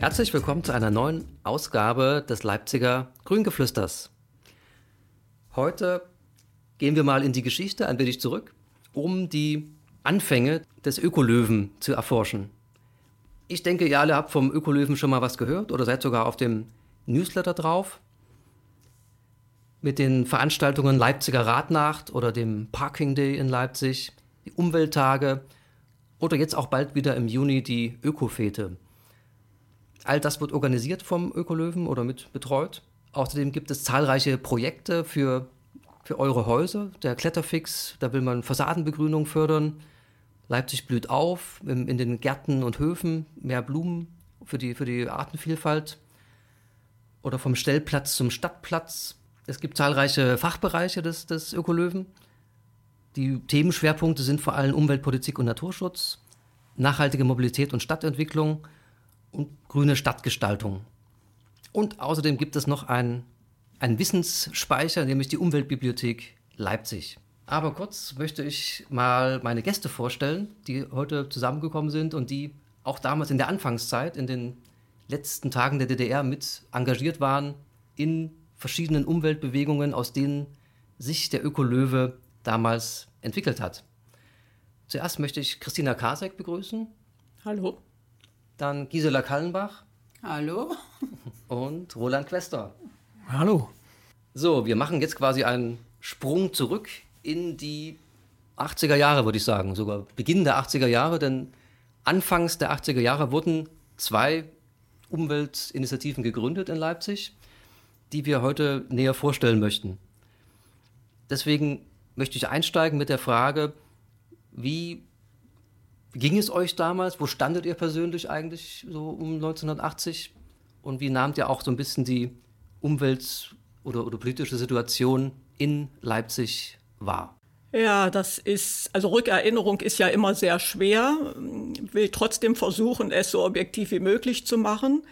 Herzlich willkommen zu einer neuen Ausgabe des Leipziger Grüngeflüsters. Heute gehen wir mal in die Geschichte ein wenig zurück, um die Anfänge des Ökolöwen zu erforschen. Ich denke, ihr alle habt vom Ökolöwen schon mal was gehört oder seid sogar auf dem Newsletter drauf. Mit den Veranstaltungen Leipziger Radnacht oder dem Parking Day in Leipzig, die Umwelttage oder jetzt auch bald wieder im Juni die Ökofete. All das wird organisiert vom Ökolöwen oder mit betreut. Außerdem gibt es zahlreiche Projekte für, für eure Häuser. Der Kletterfix, da will man Fassadenbegrünung fördern. Leipzig blüht auf, in, in den Gärten und Höfen mehr Blumen für die, für die Artenvielfalt. Oder vom Stellplatz zum Stadtplatz. Es gibt zahlreiche Fachbereiche des, des Ökolöwen. Die Themenschwerpunkte sind vor allem Umweltpolitik und Naturschutz, nachhaltige Mobilität und Stadtentwicklung und grüne Stadtgestaltung. Und außerdem gibt es noch einen, einen Wissensspeicher, nämlich die Umweltbibliothek Leipzig. Aber kurz möchte ich mal meine Gäste vorstellen, die heute zusammengekommen sind und die auch damals in der Anfangszeit, in den letzten Tagen der DDR mit engagiert waren in verschiedenen Umweltbewegungen, aus denen sich der Ökolöwe damals entwickelt hat. Zuerst möchte ich Christina Kasek begrüßen. Hallo. Dann Gisela Kallenbach. Hallo. Und Roland Quester. Hallo. So, wir machen jetzt quasi einen Sprung zurück in die 80er Jahre, würde ich sagen. Sogar Beginn der 80er Jahre, denn anfangs der 80er Jahre wurden zwei Umweltinitiativen gegründet in Leipzig, die wir heute näher vorstellen möchten. Deswegen möchte ich einsteigen mit der Frage, wie wie ging es euch damals? Wo standet ihr persönlich eigentlich so um 1980? Und wie nahmt ihr auch so ein bisschen die Umwelt- oder, oder politische Situation in Leipzig wahr? Ja, das ist, also Rückerinnerung ist ja immer sehr schwer. Ich will trotzdem versuchen, es so objektiv wie möglich zu machen.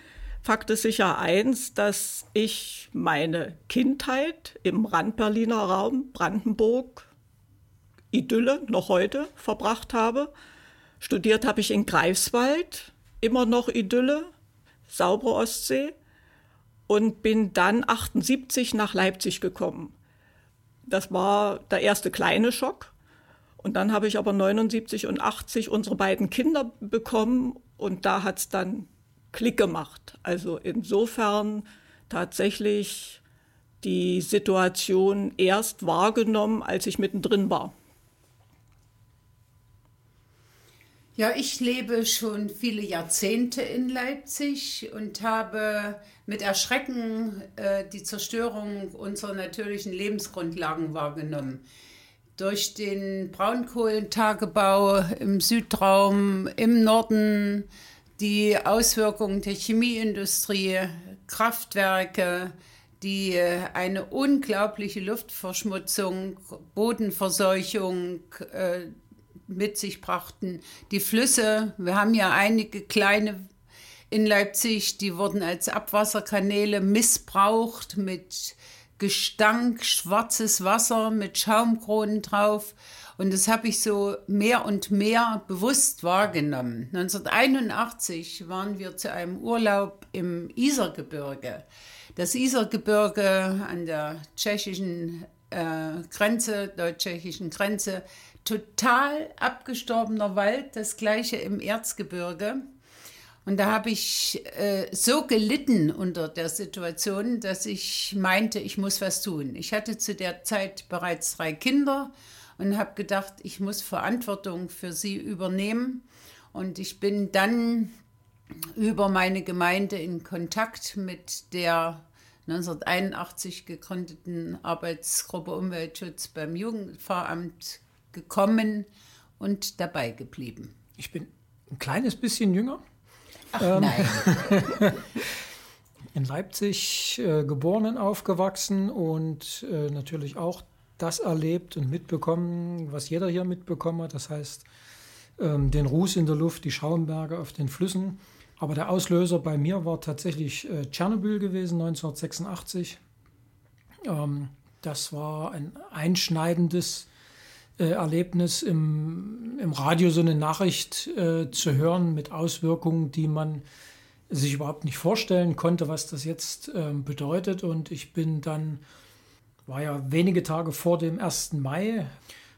Fakt ist sicher eins, dass ich meine Kindheit im Randberliner Raum, Brandenburg, Idylle noch heute verbracht habe. Studiert habe ich in Greifswald, immer noch Idylle, saubere Ostsee und bin dann 78 nach Leipzig gekommen. Das war der erste kleine Schock. Und dann habe ich aber 79 und 80 unsere beiden Kinder bekommen und da hat es dann Klick gemacht. Also insofern tatsächlich die Situation erst wahrgenommen, als ich mittendrin war. Ja, ich lebe schon viele Jahrzehnte in Leipzig und habe mit Erschrecken äh, die Zerstörung unserer natürlichen Lebensgrundlagen wahrgenommen. Durch den Braunkohlentagebau im Südraum, im Norden, die Auswirkungen der Chemieindustrie, Kraftwerke, die äh, eine unglaubliche Luftverschmutzung, Bodenverseuchung, äh, mit sich brachten. Die Flüsse, wir haben ja einige kleine in Leipzig, die wurden als Abwasserkanäle missbraucht mit Gestank, schwarzes Wasser mit Schaumkronen drauf. Und das habe ich so mehr und mehr bewusst wahrgenommen. 1981 waren wir zu einem Urlaub im Isergebirge. Das Isergebirge an der tschechischen äh, Grenze, deutsch-tschechischen Grenze, total abgestorbener Wald, das gleiche im Erzgebirge. Und da habe ich äh, so gelitten unter der Situation, dass ich meinte, ich muss was tun. Ich hatte zu der Zeit bereits drei Kinder und habe gedacht, ich muss Verantwortung für sie übernehmen. Und ich bin dann über meine Gemeinde in Kontakt mit der 1981 gegründeten Arbeitsgruppe Umweltschutz beim Jugendpfarramt gekommen und dabei geblieben. Ich bin ein kleines bisschen jünger. Ach ähm, nein. in Leipzig äh, geboren und aufgewachsen und äh, natürlich auch das erlebt und mitbekommen, was jeder hier mitbekommen hat. Das heißt, ähm, den Ruß in der Luft, die Schaumberge auf den Flüssen. Aber der Auslöser bei mir war tatsächlich äh, Tschernobyl gewesen, 1986. Ähm, das war ein einschneidendes äh, Erlebnis, im, im Radio so eine Nachricht äh, zu hören mit Auswirkungen, die man sich überhaupt nicht vorstellen konnte, was das jetzt äh, bedeutet. Und ich bin dann, war ja wenige Tage vor dem 1. Mai,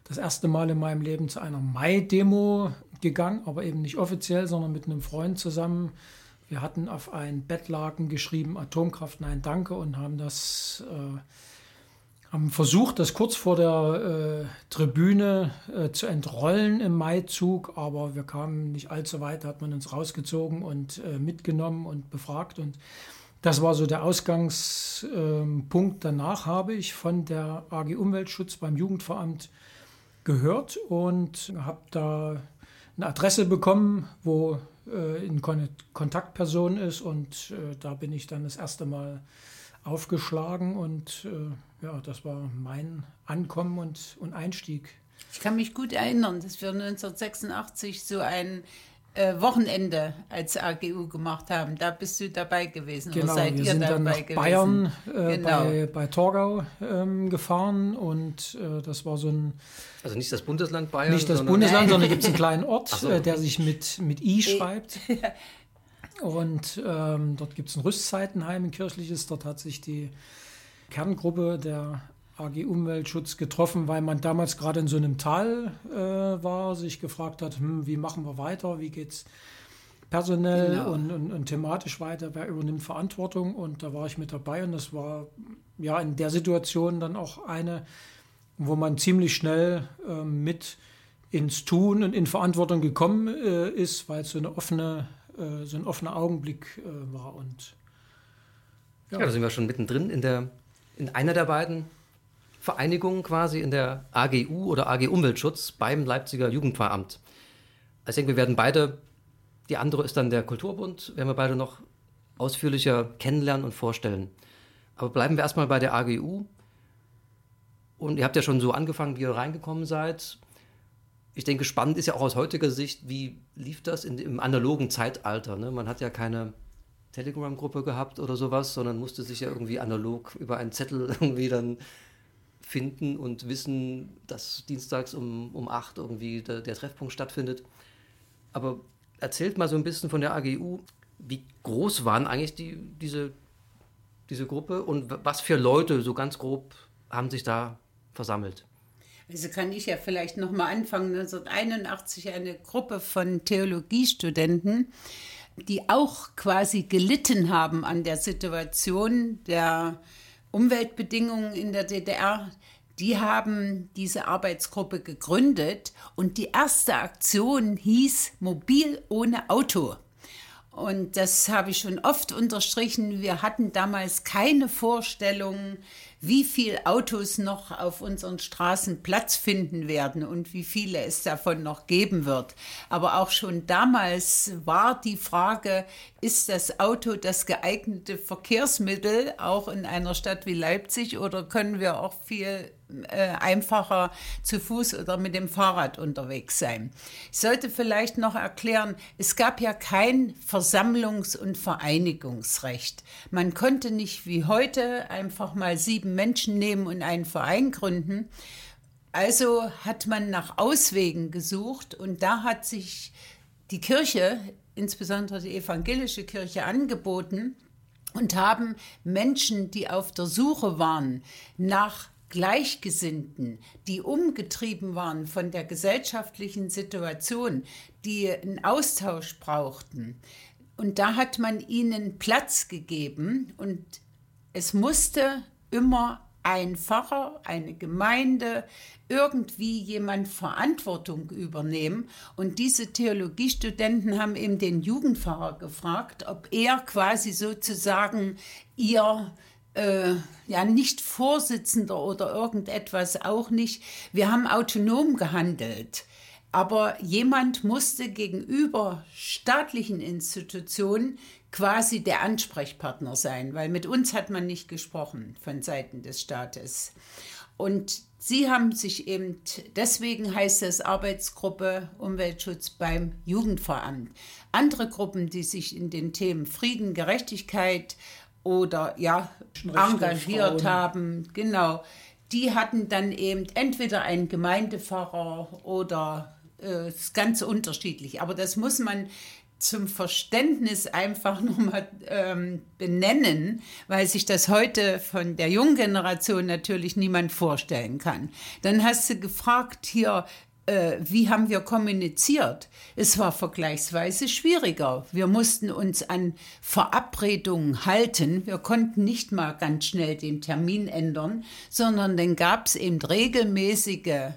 das erste Mal in meinem Leben zu einer Mai-Demo gegangen, aber eben nicht offiziell, sondern mit einem Freund zusammen. Wir hatten auf ein Bettlaken geschrieben, Atomkraft, nein, danke, und haben das äh, haben versucht, das kurz vor der äh, Tribüne äh, zu entrollen im Maizug, aber wir kamen nicht allzu weit, da hat man uns rausgezogen und äh, mitgenommen und befragt. Und das war so der Ausgangspunkt. Danach habe ich von der AG Umweltschutz beim Jugendveramt gehört und habe da eine Adresse bekommen, wo äh, eine Kontaktperson ist und äh, da bin ich dann das erste Mal aufgeschlagen und äh, ja, das war mein Ankommen und, und Einstieg. Ich kann mich gut erinnern, dass wir 1986 so ein äh, Wochenende als AGU gemacht haben. Da bist du dabei gewesen. Genau, seid wir ihr sind dann nach gewesen? Bayern äh, genau. bei, bei Torgau ähm, gefahren und äh, das war so ein... Also nicht das Bundesland Bayern? Nicht das Bundesland, sondern gibt es einen kleinen Ort, so. Äh, der sich mit, mit I schreibt. Und ähm, dort gibt es ein Rüstzeitenheim, ein kirchliches. Dort hat sich die Kerngruppe der AG Umweltschutz getroffen, weil man damals gerade in so einem Tal äh, war, sich gefragt hat, hm, wie machen wir weiter, wie geht es personell genau. und, und, und, thematisch weiter, wer übernimmt Verantwortung. Und da war ich mit dabei und das war ja in der Situation dann auch eine, wo man ziemlich schnell äh, mit ins Tun und in Verantwortung gekommen äh, ist, weil es so eine offene äh, so ein offener Augenblick äh, war. Und, ja. ja, da sind wir schon mittendrin in, der, in einer der beiden Vereinigungen quasi, in der AGU oder AG Umweltschutz beim Leipziger Jugendpfarramt. Also ich denke, wir werden beide, die andere ist dann der Kulturbund, werden wir beide noch ausführlicher kennenlernen und vorstellen. Aber bleiben wir erstmal bei der AGU. Und ihr habt ja schon so angefangen, wie ihr reingekommen seid ich denke, spannend ist ja auch aus heutiger Sicht, wie lief das in, im analogen Zeitalter? Ne? Man hat ja keine Telegram-Gruppe gehabt oder sowas, sondern musste sich ja irgendwie analog über einen Zettel irgendwie dann finden und wissen, dass dienstags um, um 8 irgendwie der, der Treffpunkt stattfindet. Aber erzählt mal so ein bisschen von der AGU, wie groß waren eigentlich die, diese, diese Gruppe und was für Leute so ganz grob haben sich da versammelt? Also kann ich ja vielleicht noch mal anfangen. 1981 eine Gruppe von Theologiestudenten, die auch quasi gelitten haben an der Situation der Umweltbedingungen in der DDR. Die haben diese Arbeitsgruppe gegründet und die erste Aktion hieß Mobil ohne Auto. Und das habe ich schon oft unterstrichen. Wir hatten damals keine Vorstellung, wie viele Autos noch auf unseren Straßen Platz finden werden und wie viele es davon noch geben wird. Aber auch schon damals war die Frage, ist das Auto das geeignete Verkehrsmittel, auch in einer Stadt wie Leipzig, oder können wir auch viel äh, einfacher zu Fuß oder mit dem Fahrrad unterwegs sein? Ich sollte vielleicht noch erklären, es gab ja kein Versammlungs- und Vereinigungsrecht. Man konnte nicht wie heute einfach mal sieben Menschen nehmen und einen Verein gründen. Also hat man nach Auswegen gesucht und da hat sich die Kirche insbesondere die evangelische Kirche angeboten und haben Menschen, die auf der Suche waren nach Gleichgesinnten, die umgetrieben waren von der gesellschaftlichen Situation, die einen Austausch brauchten. Und da hat man ihnen Platz gegeben und es musste immer ein Pfarrer, eine Gemeinde, irgendwie jemand Verantwortung übernehmen. Und diese Theologiestudenten haben eben den Jugendpfarrer gefragt, ob er quasi sozusagen ihr äh, ja nicht Vorsitzender oder irgendetwas auch nicht. Wir haben autonom gehandelt. Aber jemand musste gegenüber staatlichen Institutionen quasi der Ansprechpartner sein, weil mit uns hat man nicht gesprochen von Seiten des Staates. Und sie haben sich eben, deswegen heißt es Arbeitsgruppe Umweltschutz beim Jugendveramt. Andere Gruppen, die sich in den Themen Frieden, Gerechtigkeit oder ja, engagiert haben, genau, die hatten dann eben entweder einen Gemeindepfarrer oder äh, ganz unterschiedlich. Aber das muss man zum Verständnis einfach nochmal ähm, benennen, weil sich das heute von der jungen Generation natürlich niemand vorstellen kann. Dann hast du gefragt hier, äh, wie haben wir kommuniziert? Es war vergleichsweise schwieriger. Wir mussten uns an Verabredungen halten. Wir konnten nicht mal ganz schnell den Termin ändern, sondern dann gab es eben regelmäßige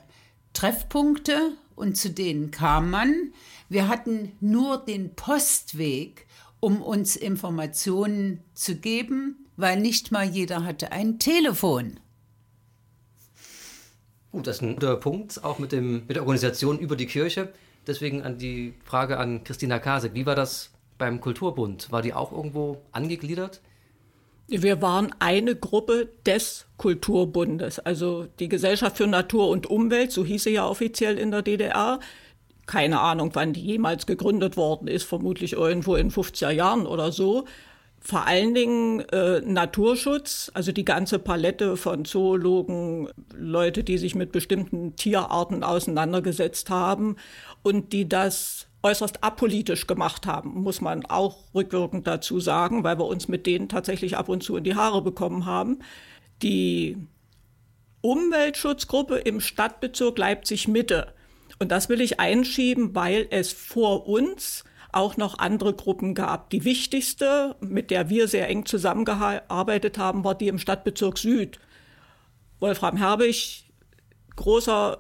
Treffpunkte und zu denen kam man. Wir hatten nur den Postweg, um uns Informationen zu geben, weil nicht mal jeder hatte ein Telefon. Gut, das ist ein guter Punkt, auch mit, dem, mit der Organisation über die Kirche. Deswegen an die Frage an Christina Kasek. Wie war das beim Kulturbund? War die auch irgendwo angegliedert? Wir waren eine Gruppe des Kulturbundes, also die Gesellschaft für Natur und Umwelt, so hieß sie ja offiziell in der DDR, keine Ahnung, wann die jemals gegründet worden ist, vermutlich irgendwo in 50er Jahren oder so. Vor allen Dingen äh, Naturschutz, also die ganze Palette von Zoologen, Leute, die sich mit bestimmten Tierarten auseinandergesetzt haben und die das äußerst apolitisch gemacht haben, muss man auch rückwirkend dazu sagen, weil wir uns mit denen tatsächlich ab und zu in die Haare bekommen haben. Die Umweltschutzgruppe im Stadtbezirk Leipzig Mitte und das will ich einschieben, weil es vor uns auch noch andere Gruppen gab. Die wichtigste, mit der wir sehr eng zusammengearbeitet haben, war die im Stadtbezirk Süd. Wolfram Herbig, großer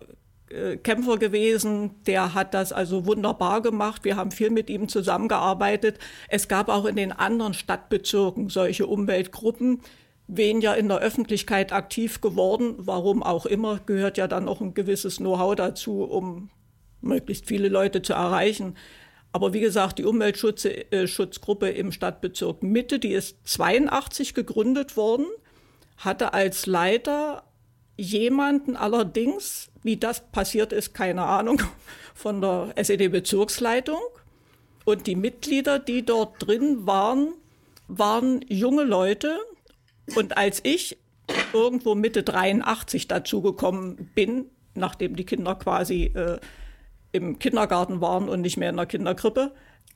äh, Kämpfer gewesen, der hat das also wunderbar gemacht. Wir haben viel mit ihm zusammengearbeitet. Es gab auch in den anderen Stadtbezirken solche Umweltgruppen, weniger in der Öffentlichkeit aktiv geworden. Warum auch immer, gehört ja dann auch ein gewisses Know-how dazu, um möglichst viele Leute zu erreichen. Aber wie gesagt, die Umweltschutzgruppe im Stadtbezirk Mitte, die ist 82 gegründet worden, hatte als Leiter jemanden allerdings, wie das passiert ist, keine Ahnung, von der SED-Bezirksleitung. Und die Mitglieder, die dort drin waren, waren junge Leute, und als ich irgendwo Mitte 83 dazugekommen bin, nachdem die Kinder quasi äh, im Kindergarten waren und nicht mehr in der Kinderkrippe,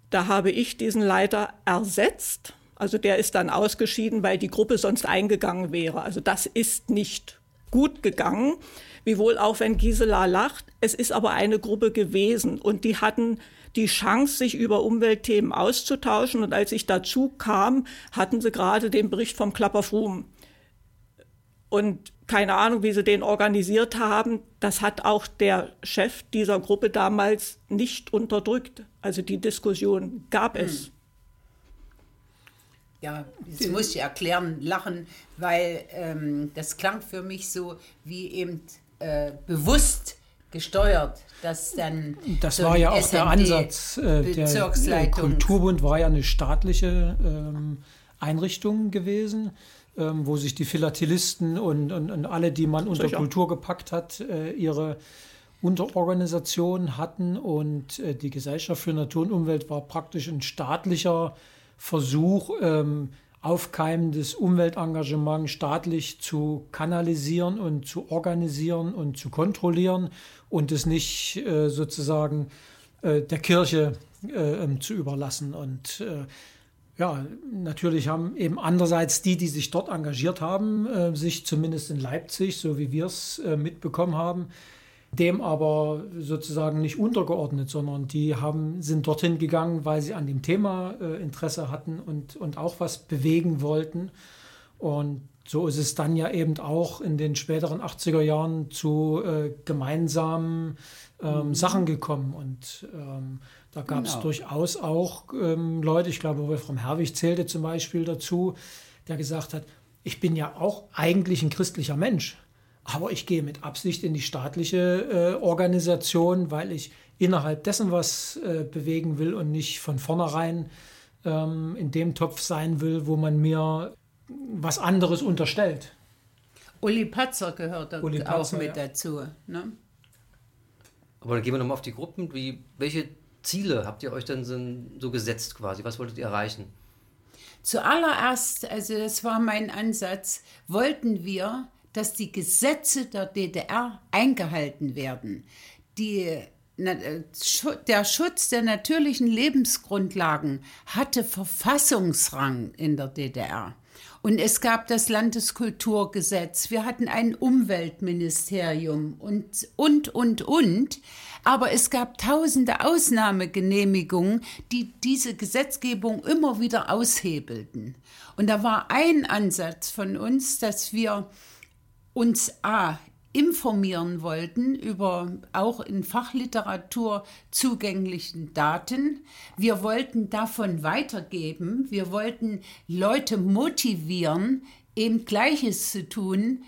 da habe ich diesen Leiter ersetzt. Also der ist dann ausgeschieden, weil die Gruppe sonst eingegangen wäre. Also das ist nicht gut gegangen, wiewohl auch wenn Gisela lacht. Es ist aber eine Gruppe gewesen und die hatten die Chance, sich über Umweltthemen auszutauschen. Und als ich dazu kam, hatten sie gerade den Bericht vom Klapperfrum. Und keine Ahnung, wie sie den organisiert haben. Das hat auch der Chef dieser Gruppe damals nicht unterdrückt. Also die Diskussion gab es. Hm. Ja, das muss ich erklären, lachen, weil ähm, das klang für mich so wie eben äh, bewusst gesteuert, dass dann. Das so war ja auch SND der Ansatz. Äh, der Kulturbund war ja eine staatliche ähm, Einrichtung gewesen, ähm, wo sich die Philatelisten und, und, und, alle, die man unter. Kultur gepackt hat, äh, ihre Unterorganisationen hatten. Und äh, die Gesellschaft für Natur und Umwelt war praktisch ein staatlicher Versuch, ähm, aufkeimendes Umweltengagement staatlich zu kanalisieren und zu organisieren und zu kontrollieren und es nicht äh, sozusagen äh, der Kirche äh, ähm, zu überlassen. Und äh, ja, natürlich haben eben andererseits die, die sich dort engagiert haben, äh, sich zumindest in Leipzig, so wie wir es äh, mitbekommen haben, dem aber sozusagen nicht untergeordnet, sondern die haben, sind dorthin gegangen, weil sie an dem Thema äh, Interesse hatten und, und auch was bewegen wollten. Und so ist es dann ja eben auch in den späteren 80er Jahren zu äh, gemeinsamen ähm, mhm. Sachen gekommen. Und ähm, da gab es genau. durchaus auch ähm, Leute, ich glaube, Wolfram Herwig zählte zum Beispiel dazu, der gesagt hat, ich bin ja auch eigentlich ein christlicher Mensch. Aber ich gehe mit Absicht in die staatliche äh, Organisation, weil ich innerhalb dessen was äh, bewegen will und nicht von vornherein ähm, in dem Topf sein will, wo man mir was anderes unterstellt. Uli Patzer gehört da Uli auch mit ja. dazu. Ne? Aber dann gehen wir nochmal auf die Gruppen. Wie, welche Ziele habt ihr euch denn so gesetzt quasi? Was wolltet ihr erreichen? Zuallererst, also das war mein Ansatz, wollten wir dass die Gesetze der DDR eingehalten werden. Die äh, der Schutz der natürlichen Lebensgrundlagen hatte Verfassungsrang in der DDR. Und es gab das Landeskulturgesetz, wir hatten ein Umweltministerium und, und, und, und. Aber es gab tausende Ausnahmegenehmigungen, die diese Gesetzgebung immer wieder aushebelten. Und da war ein Ansatz von uns, dass wir uns A informieren wollten über auch in Fachliteratur zugänglichen Daten. Wir wollten davon weitergeben. Wir wollten Leute motivieren, eben Gleiches zu tun,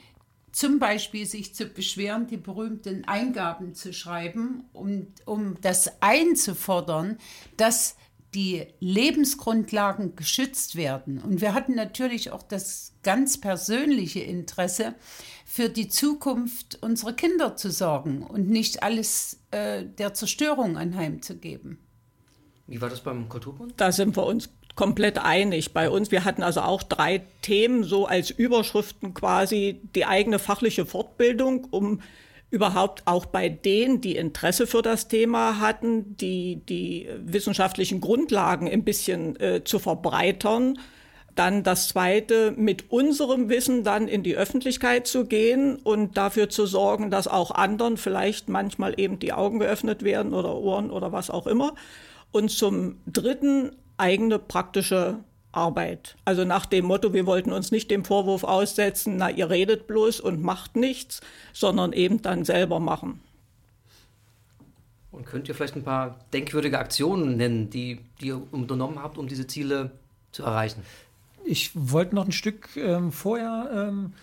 zum Beispiel sich zu beschweren, die berühmten Eingaben zu schreiben, um, um das einzufordern, dass die Lebensgrundlagen geschützt werden. Und wir hatten natürlich auch das ganz persönliche Interesse, für die Zukunft unserer Kinder zu sorgen und nicht alles äh, der Zerstörung anheimzugeben. Wie war das beim Kulturbund? Da sind wir uns komplett einig bei uns. Wir hatten also auch drei Themen so als Überschriften quasi die eigene fachliche Fortbildung, um überhaupt auch bei denen, die Interesse für das Thema hatten, die, die wissenschaftlichen Grundlagen ein bisschen äh, zu verbreitern. Dann das Zweite, mit unserem Wissen dann in die Öffentlichkeit zu gehen und dafür zu sorgen, dass auch anderen vielleicht manchmal eben die Augen geöffnet werden oder Ohren oder was auch immer. Und zum Dritten eigene praktische Arbeit. Also nach dem Motto, wir wollten uns nicht dem Vorwurf aussetzen, na, ihr redet bloß und macht nichts, sondern eben dann selber machen. Und könnt ihr vielleicht ein paar denkwürdige Aktionen nennen, die, die ihr unternommen habt, um diese Ziele zu erreichen? Ich wollte noch ein Stück ähm, vorher ähm,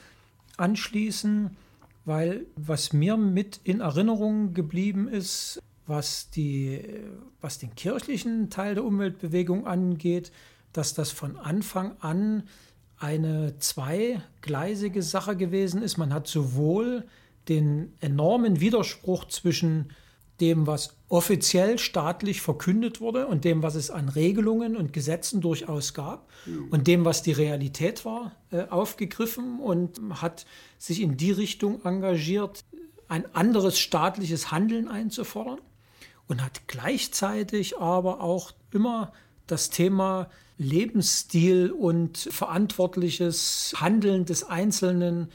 anschließen, weil was mir mit in Erinnerung geblieben ist, was, die, was den kirchlichen Teil der Umweltbewegung angeht, dass das von Anfang an eine zweigleisige Sache gewesen ist. Man hat sowohl den enormen Widerspruch zwischen dem, was offiziell staatlich verkündet wurde und dem, was es an Regelungen und Gesetzen durchaus gab und dem, was die Realität war, äh, aufgegriffen und hat sich in die Richtung engagiert, ein anderes staatliches Handeln einzufordern und hat gleichzeitig aber auch immer das Thema Lebensstil und verantwortliches Handeln des Einzelnen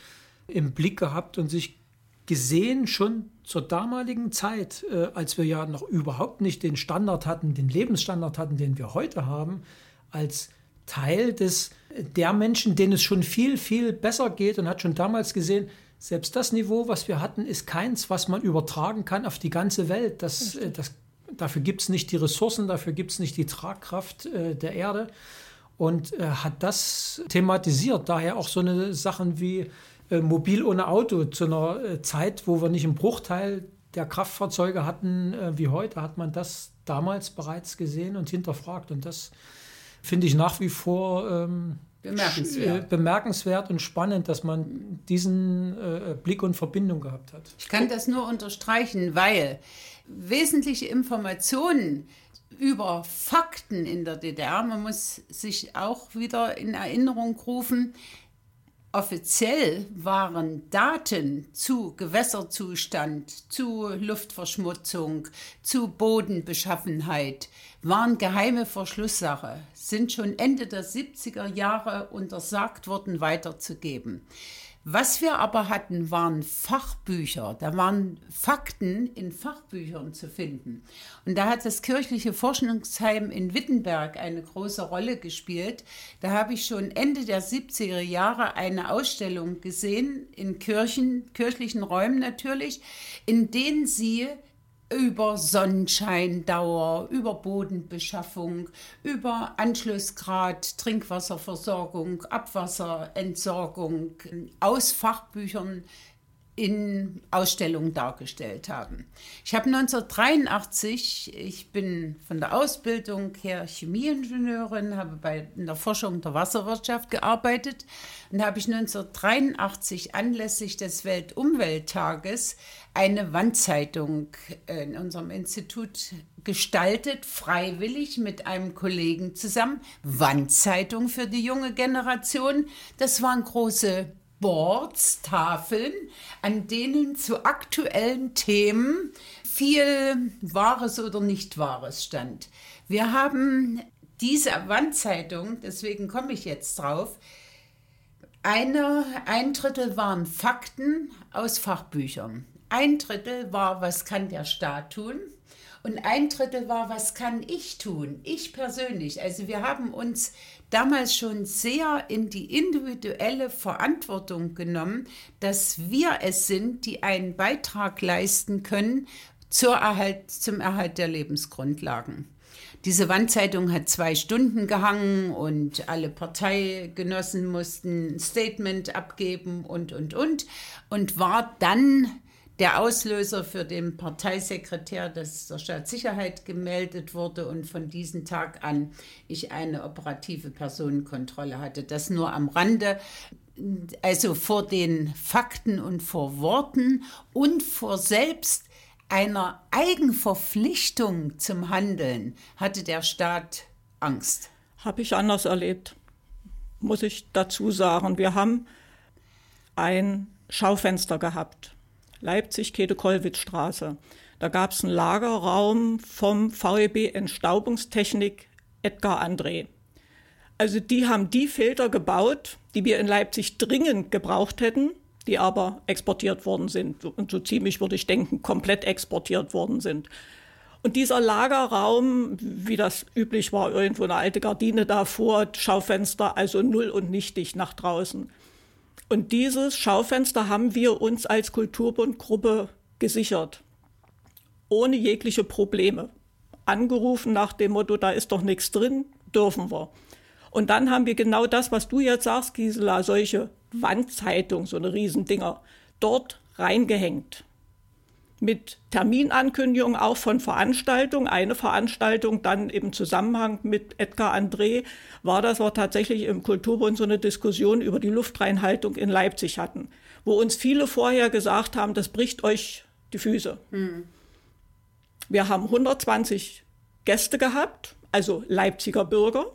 im Blick gehabt und sich gesehen schon zur damaligen Zeit, äh, als wir ja noch überhaupt nicht den Standard hatten, den Lebensstandard hatten, den wir heute haben, als Teil des der Menschen, denen es schon viel, viel besser geht und hat schon damals gesehen, selbst das Niveau, was wir hatten, ist keins, was man übertragen kann auf die ganze Welt. Das, äh, das Dafür gibt es nicht die Ressourcen, dafür gibt es nicht die Tragkraft äh, der Erde. Und äh, hat das thematisiert. Daher auch so eine Sachen wie äh, Mobil ohne Auto zu einer äh, Zeit, wo wir nicht einen Bruchteil der Kraftfahrzeuge hatten äh, wie heute, hat man das damals bereits gesehen und hinterfragt. Und das finde ich nach wie vor ähm, bemerkenswert. Bemerkenswert. und spannend, dass man diesen äh, Blick und Verbindung gehabt hat. Ich kann das nur unterstreichen, weil wesentliche Informationen über Fakten in der DDR. Man muss sich auch wieder in Erinnerung rufen, offiziell waren Daten zu Gewässerzustand, zu Luftverschmutzung, zu Bodenbeschaffenheit, waren geheime Verschlusssache, sind schon Ende der 70er Jahre untersagt worden weiterzugeben. Was wir aber hatten, waren Fachbücher. Da waren Fakten in Fachbüchern zu finden. Und da hat das kirchliche Forschungsheim in Wittenberg eine große Rolle gespielt. Da habe ich schon Ende der 70er Jahre eine Ausstellung gesehen, in Kirchen, kirchlichen Räumen natürlich, in denen sie über Sonnenscheindauer, über Bodenbeschaffung, über Anschlussgrad, Trinkwasserversorgung, Abwasserentsorgung aus Fachbüchern in Ausstellungen dargestellt haben. Ich habe 1983, ich bin von der Ausbildung her Chemieingenieurin, habe bei in der Forschung der Wasserwirtschaft gearbeitet und habe ich 1983 anlässlich des Weltumwelttages eine Wandzeitung in unserem Institut gestaltet, freiwillig mit einem Kollegen zusammen. Wandzeitung für die junge Generation. Das waren große Boards, Tafeln, an denen zu aktuellen Themen viel Wahres oder Nicht-Wahres stand. Wir haben diese Wandzeitung, deswegen komme ich jetzt drauf, eine, ein Drittel waren Fakten aus Fachbüchern. Ein Drittel war, was kann der Staat tun? Und ein Drittel war, was kann ich tun? Ich persönlich. Also wir haben uns damals schon sehr in die individuelle Verantwortung genommen, dass wir es sind, die einen Beitrag leisten können zur Erhalt, zum Erhalt der Lebensgrundlagen. Diese Wandzeitung hat zwei Stunden gehangen und alle Parteigenossen mussten ein Statement abgeben und, und, und. Und war dann der Auslöser für den Parteisekretär, dass der Staatssicherheit gemeldet wurde und von diesem Tag an ich eine operative Personenkontrolle hatte. Das nur am Rande. Also vor den Fakten und vor Worten und vor selbst einer Eigenverpflichtung zum Handeln hatte der Staat Angst. Habe ich anders erlebt, muss ich dazu sagen. Wir haben ein Schaufenster gehabt, Leipzig-Käthe-Kollwitz-Straße. Da gab es einen Lagerraum vom VEB Entstaubungstechnik Edgar André. Also die haben die Filter gebaut, die wir in Leipzig dringend gebraucht hätten die aber exportiert worden sind und so ziemlich, würde ich denken, komplett exportiert worden sind. Und dieser Lagerraum, wie das üblich war, irgendwo eine alte Gardine davor, Schaufenster, also null und nichtig nach draußen. Und dieses Schaufenster haben wir uns als Kulturbundgruppe gesichert, ohne jegliche Probleme. Angerufen nach dem Motto, da ist doch nichts drin, dürfen wir. Und dann haben wir genau das, was du jetzt sagst, Gisela, solche Wandzeitung, so eine Riesendinger, dort reingehängt. Mit Terminankündigung auch von Veranstaltungen. Eine Veranstaltung dann im Zusammenhang mit Edgar André war, dass wir tatsächlich im Kulturbund so eine Diskussion über die Luftreinhaltung in Leipzig hatten, wo uns viele vorher gesagt haben, das bricht euch die Füße. Hm. Wir haben 120 Gäste gehabt, also Leipziger Bürger.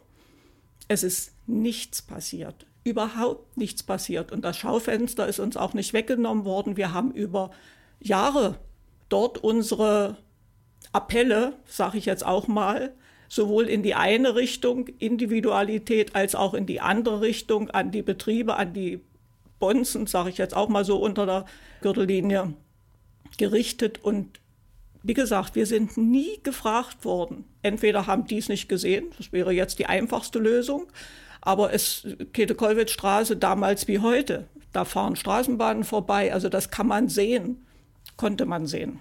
Es ist nichts passiert überhaupt nichts passiert. Und das Schaufenster ist uns auch nicht weggenommen worden. Wir haben über Jahre dort unsere Appelle, sage ich jetzt auch mal, sowohl in die eine Richtung, Individualität, als auch in die andere Richtung, an die Betriebe, an die Bonzen, sage ich jetzt auch mal so unter der Gürtellinie, gerichtet. Und wie gesagt, wir sind nie gefragt worden. Entweder haben die es nicht gesehen, das wäre jetzt die einfachste Lösung, aber es, Käthe-Kollwitz-Straße damals wie heute, da fahren Straßenbahnen vorbei, also das kann man sehen, konnte man sehen.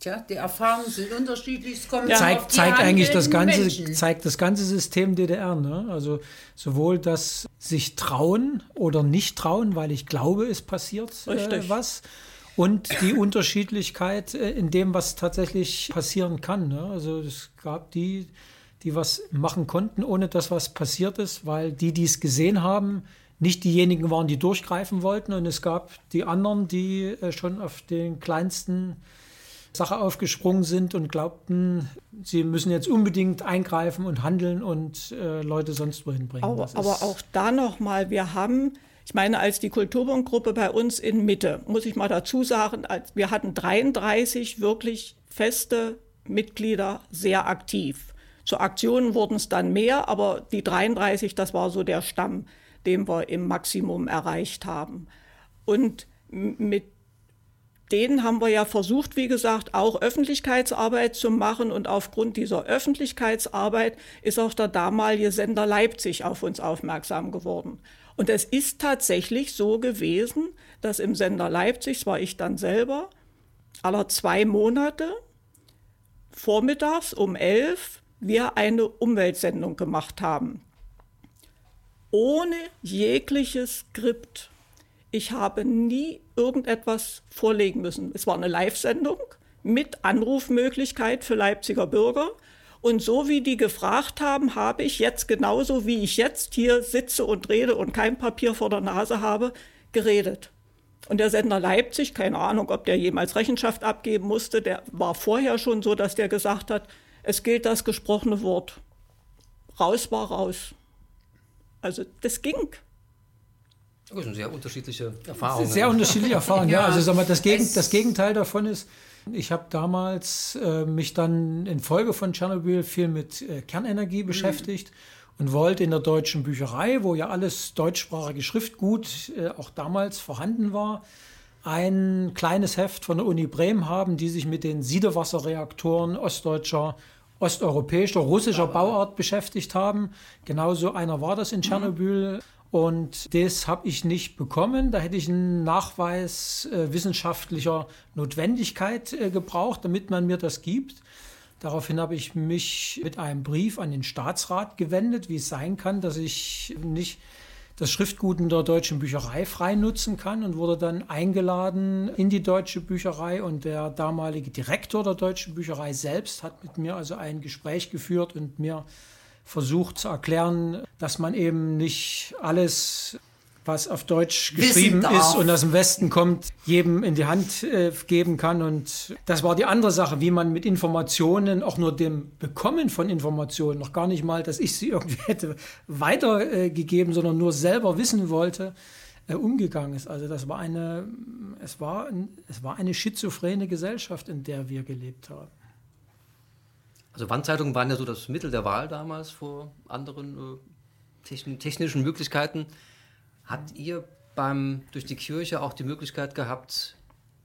Tja, die Erfahrungen sind unterschiedlich. Es kommt ja. zeigt, zeigt eigentlich das ganze, zeigt das ganze System DDR. Ne? Also sowohl das sich trauen oder nicht trauen, weil ich glaube, es passiert äh, was. Und die Unterschiedlichkeit äh, in dem, was tatsächlich passieren kann. Ne? Also es gab die, die was machen konnten, ohne dass was passiert ist, weil die, die es gesehen haben, nicht diejenigen waren, die durchgreifen wollten. Und es gab die anderen, die äh, schon auf den kleinsten Sache aufgesprungen sind und glaubten, sie müssen jetzt unbedingt eingreifen und handeln und äh, Leute sonst wohin bringen. Aber, aber auch da nochmal, wir haben, ich meine, als die Kulturbundgruppe bei uns in Mitte, muss ich mal dazu sagen, wir hatten 33 wirklich feste Mitglieder sehr aktiv. Zu Aktionen wurden es dann mehr, aber die 33, das war so der Stamm, den wir im Maximum erreicht haben. Und mit denen haben wir ja versucht, wie gesagt, auch Öffentlichkeitsarbeit zu machen. Und aufgrund dieser Öffentlichkeitsarbeit ist auch der damalige Sender Leipzig auf uns aufmerksam geworden. Und es ist tatsächlich so gewesen, dass im Sender Leipzig, das war ich dann selber, aller zwei Monate vormittags um elf wir eine Umweltsendung gemacht haben. Ohne jegliches Skript. Ich habe nie irgendetwas vorlegen müssen. Es war eine Live-Sendung mit Anrufmöglichkeit für Leipziger Bürger. Und so wie die gefragt haben, habe ich jetzt genauso wie ich jetzt hier sitze und rede und kein Papier vor der Nase habe, geredet. Und der Sender Leipzig, keine Ahnung, ob der jemals Rechenschaft abgeben musste, der war vorher schon so, dass der gesagt hat, es gilt das gesprochene Wort. Raus war raus. Also das ging. Das sind sehr unterschiedliche Erfahrungen. Sehr unterschiedliche Erfahrungen, ja. ja. Also sag mal, das, Gegen, das Gegenteil davon ist, ich habe damals äh, mich dann in Folge von Tschernobyl viel mit äh, Kernenergie beschäftigt mhm. und wollte in der deutschen Bücherei, wo ja alles deutschsprachige Schriftgut äh, auch damals vorhanden war, ein kleines Heft von der Uni Bremen haben, die sich mit den Siedewasserreaktoren ostdeutscher, osteuropäischer, russischer Bauart beschäftigt haben. Genauso einer war das in mhm. Tschernobyl. Und das habe ich nicht bekommen. Da hätte ich einen Nachweis äh, wissenschaftlicher Notwendigkeit äh, gebraucht, damit man mir das gibt. Daraufhin habe ich mich mit einem Brief an den Staatsrat gewendet, wie es sein kann, dass ich nicht das Schriftgut in der deutschen Bücherei frei nutzen kann und wurde dann eingeladen in die deutsche Bücherei. Und der damalige Direktor der deutschen Bücherei selbst hat mit mir also ein Gespräch geführt und mir versucht zu erklären, dass man eben nicht alles was auf Deutsch geschrieben ist und aus dem Westen kommt, jedem in die Hand äh, geben kann. Und das war die andere Sache, wie man mit Informationen, auch nur dem Bekommen von Informationen, noch gar nicht mal, dass ich sie irgendwie hätte weitergegeben, äh, sondern nur selber wissen wollte, äh, umgegangen ist. Also das war eine, es war, es war eine schizophrene Gesellschaft, in der wir gelebt haben. Also Wandzeitungen waren ja so das Mittel der Wahl damals vor anderen äh, technischen Möglichkeiten. Habt ihr beim durch die Kirche auch die Möglichkeit gehabt,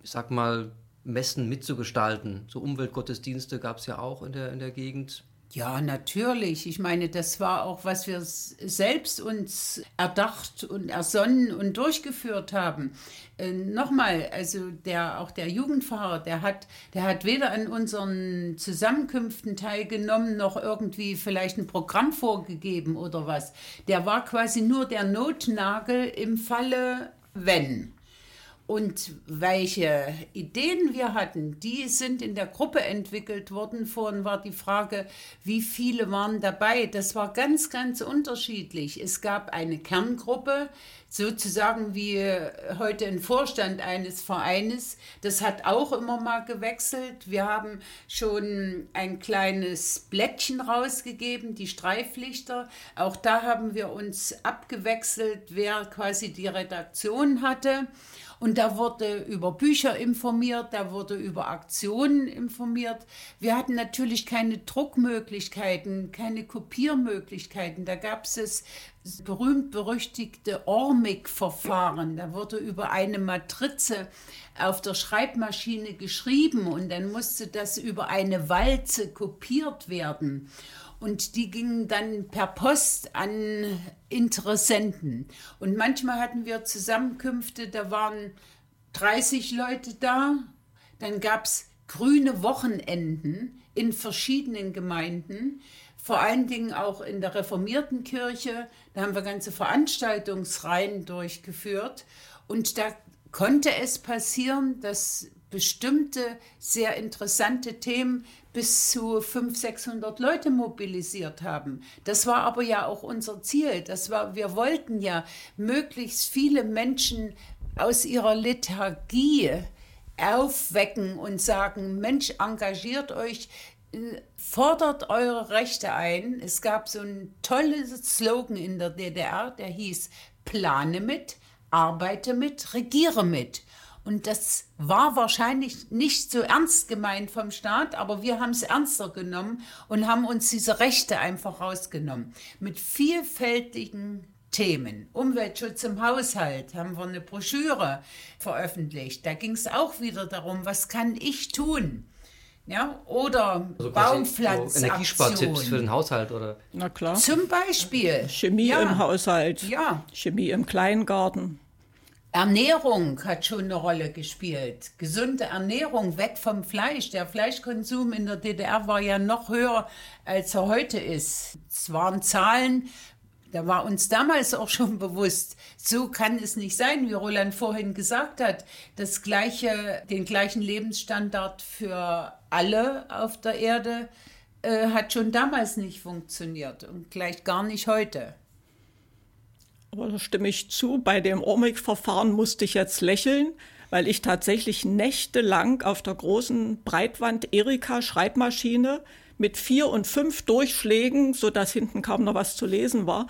ich sag mal, Messen mitzugestalten? So Umweltgottesdienste gab es ja auch in der, in der Gegend. Ja, natürlich. Ich meine, das war auch, was wir selbst uns erdacht und ersonnen und durchgeführt haben. Äh, Nochmal, also der, auch der Jugendfahrer, der hat, der hat weder an unseren Zusammenkünften teilgenommen, noch irgendwie vielleicht ein Programm vorgegeben oder was. Der war quasi nur der Notnagel im Falle, wenn. Und welche Ideen wir hatten, die sind in der Gruppe entwickelt worden. Vorhin war die Frage, wie viele waren dabei. Das war ganz, ganz unterschiedlich. Es gab eine Kerngruppe, sozusagen wie heute ein Vorstand eines Vereines. Das hat auch immer mal gewechselt. Wir haben schon ein kleines Blättchen rausgegeben, die Streiflichter. Auch da haben wir uns abgewechselt, wer quasi die Redaktion hatte. Und da wurde über Bücher informiert, da wurde über Aktionen informiert. Wir hatten natürlich keine Druckmöglichkeiten, keine Kopiermöglichkeiten. Da gab es das berühmt-berüchtigte Ormig-Verfahren. Da wurde über eine Matrize auf der Schreibmaschine geschrieben und dann musste das über eine Walze kopiert werden und die gingen dann per Post an Interessenten. Und manchmal hatten wir Zusammenkünfte, da waren 30 Leute da, dann gab es grüne Wochenenden in verschiedenen Gemeinden, vor allen Dingen auch in der reformierten Kirche. Da haben wir ganze Veranstaltungsreihen durchgeführt und da konnte es passieren, dass bestimmte sehr interessante Themen bis zu 500, 600 Leute mobilisiert haben. Das war aber ja auch unser Ziel. Das war, wir wollten ja möglichst viele Menschen aus ihrer Lethargie aufwecken und sagen, Mensch, engagiert euch, fordert eure Rechte ein. Es gab so ein tolles Slogan in der DDR, der hieß, plane mit, arbeite mit, regiere mit. Und das war wahrscheinlich nicht so ernst gemeint vom Staat, aber wir haben es ernster genommen und haben uns diese Rechte einfach rausgenommen. Mit vielfältigen Themen. Umweltschutz im Haushalt haben wir eine Broschüre veröffentlicht. Da ging es auch wieder darum, was kann ich tun? Ja, oder also Baumpflanzaktion. Energiespartipps für den Haushalt, oder? Na klar. Zum Beispiel. Chemie ja. im Haushalt. Ja. Chemie im Kleingarten. Ernährung hat schon eine Rolle gespielt. Gesunde Ernährung, weg vom Fleisch. Der Fleischkonsum in der DDR war ja noch höher, als er heute ist. Es waren Zahlen, da war uns damals auch schon bewusst, so kann es nicht sein, wie Roland vorhin gesagt hat. Das gleiche, den gleichen Lebensstandard für alle auf der Erde äh, hat schon damals nicht funktioniert und gleich gar nicht heute. Aber da stimme ich zu. Bei dem Omik-Verfahren musste ich jetzt lächeln, weil ich tatsächlich nächtelang auf der großen Breitwand Erika Schreibmaschine mit vier und fünf Durchschlägen, so dass hinten kaum noch was zu lesen war,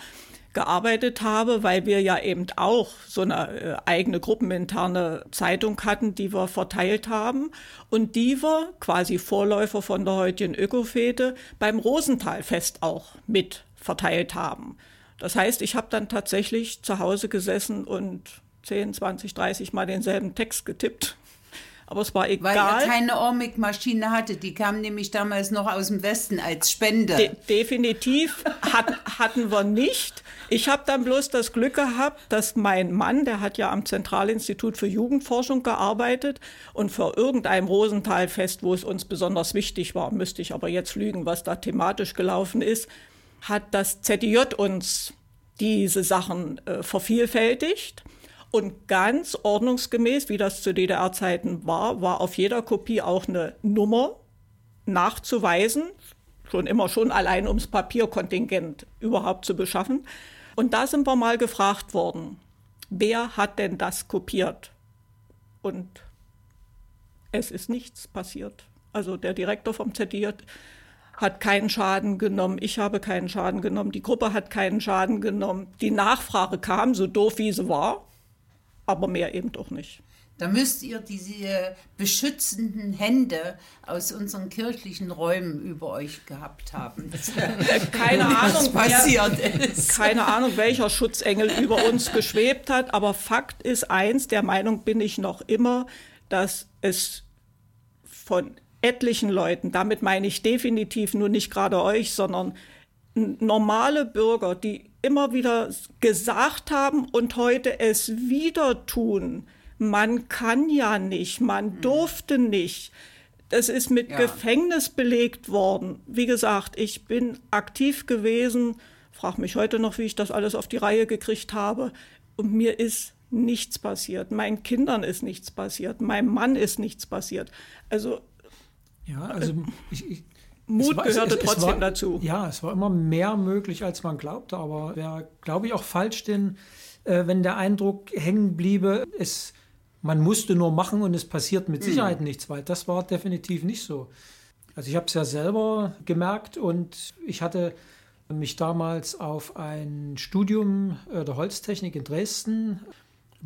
gearbeitet habe, weil wir ja eben auch so eine äh, eigene gruppeninterne Zeitung hatten, die wir verteilt haben und die wir quasi Vorläufer von der heutigen Ökofete beim Rosenthalfest auch mit verteilt haben. Das heißt, ich habe dann tatsächlich zu Hause gesessen und 10, 20, 30 Mal denselben Text getippt aber es war egal. Weil er keine Ormic-Maschine hatte. Die kam nämlich damals noch aus dem Westen als Spende. De definitiv hat, hatten wir nicht. Ich habe dann bloß das Glück gehabt, dass mein Mann, der hat ja am Zentralinstitut für Jugendforschung gearbeitet und für irgendein Rosenthalfest, wo es uns besonders wichtig war, müsste ich aber jetzt lügen, was da thematisch gelaufen ist, hat das ZDJ uns diese Sachen äh, vervielfältigt. Und ganz ordnungsgemäß, wie das zu DDR-Zeiten war, war auf jeder Kopie auch eine Nummer nachzuweisen, schon immer schon allein ums Papierkontingent überhaupt zu beschaffen. Und da sind wir mal gefragt worden, wer hat denn das kopiert? Und es ist nichts passiert. Also der Direktor vom ZDJ hat keinen Schaden genommen, ich habe keinen Schaden genommen, die Gruppe hat keinen Schaden genommen. Die Nachfrage kam, so doof wie sie war, aber mehr eben doch nicht. Da müsst ihr diese beschützenden Hände aus unseren kirchlichen Räumen über euch gehabt haben. keine Ahnung, passiert wer, ist. Keine Ahnung, welcher Schutzengel über uns geschwebt hat, aber Fakt ist eins, der Meinung bin ich noch immer, dass es von etlichen Leuten, damit meine ich definitiv nur nicht gerade euch, sondern normale Bürger, die immer wieder gesagt haben und heute es wieder tun. Man kann ja nicht, man hm. durfte nicht. Das ist mit ja. Gefängnis belegt worden. Wie gesagt, ich bin aktiv gewesen, frage mich heute noch, wie ich das alles auf die Reihe gekriegt habe. Und mir ist nichts passiert. Meinen Kindern ist nichts passiert. Meinem Mann ist nichts passiert. Also. Ja, also ich, ich Mut war, gehörte es, es, trotzdem war, dazu. Ja, es war immer mehr möglich, als man glaubte, aber wäre, glaube ich, auch falsch, denn äh, wenn der Eindruck hängen bliebe, es, man musste nur machen und es passiert mit mhm. Sicherheit mhm. nichts, weil das war definitiv nicht so. Also ich habe es ja selber gemerkt und ich hatte mich damals auf ein Studium äh, der Holztechnik in Dresden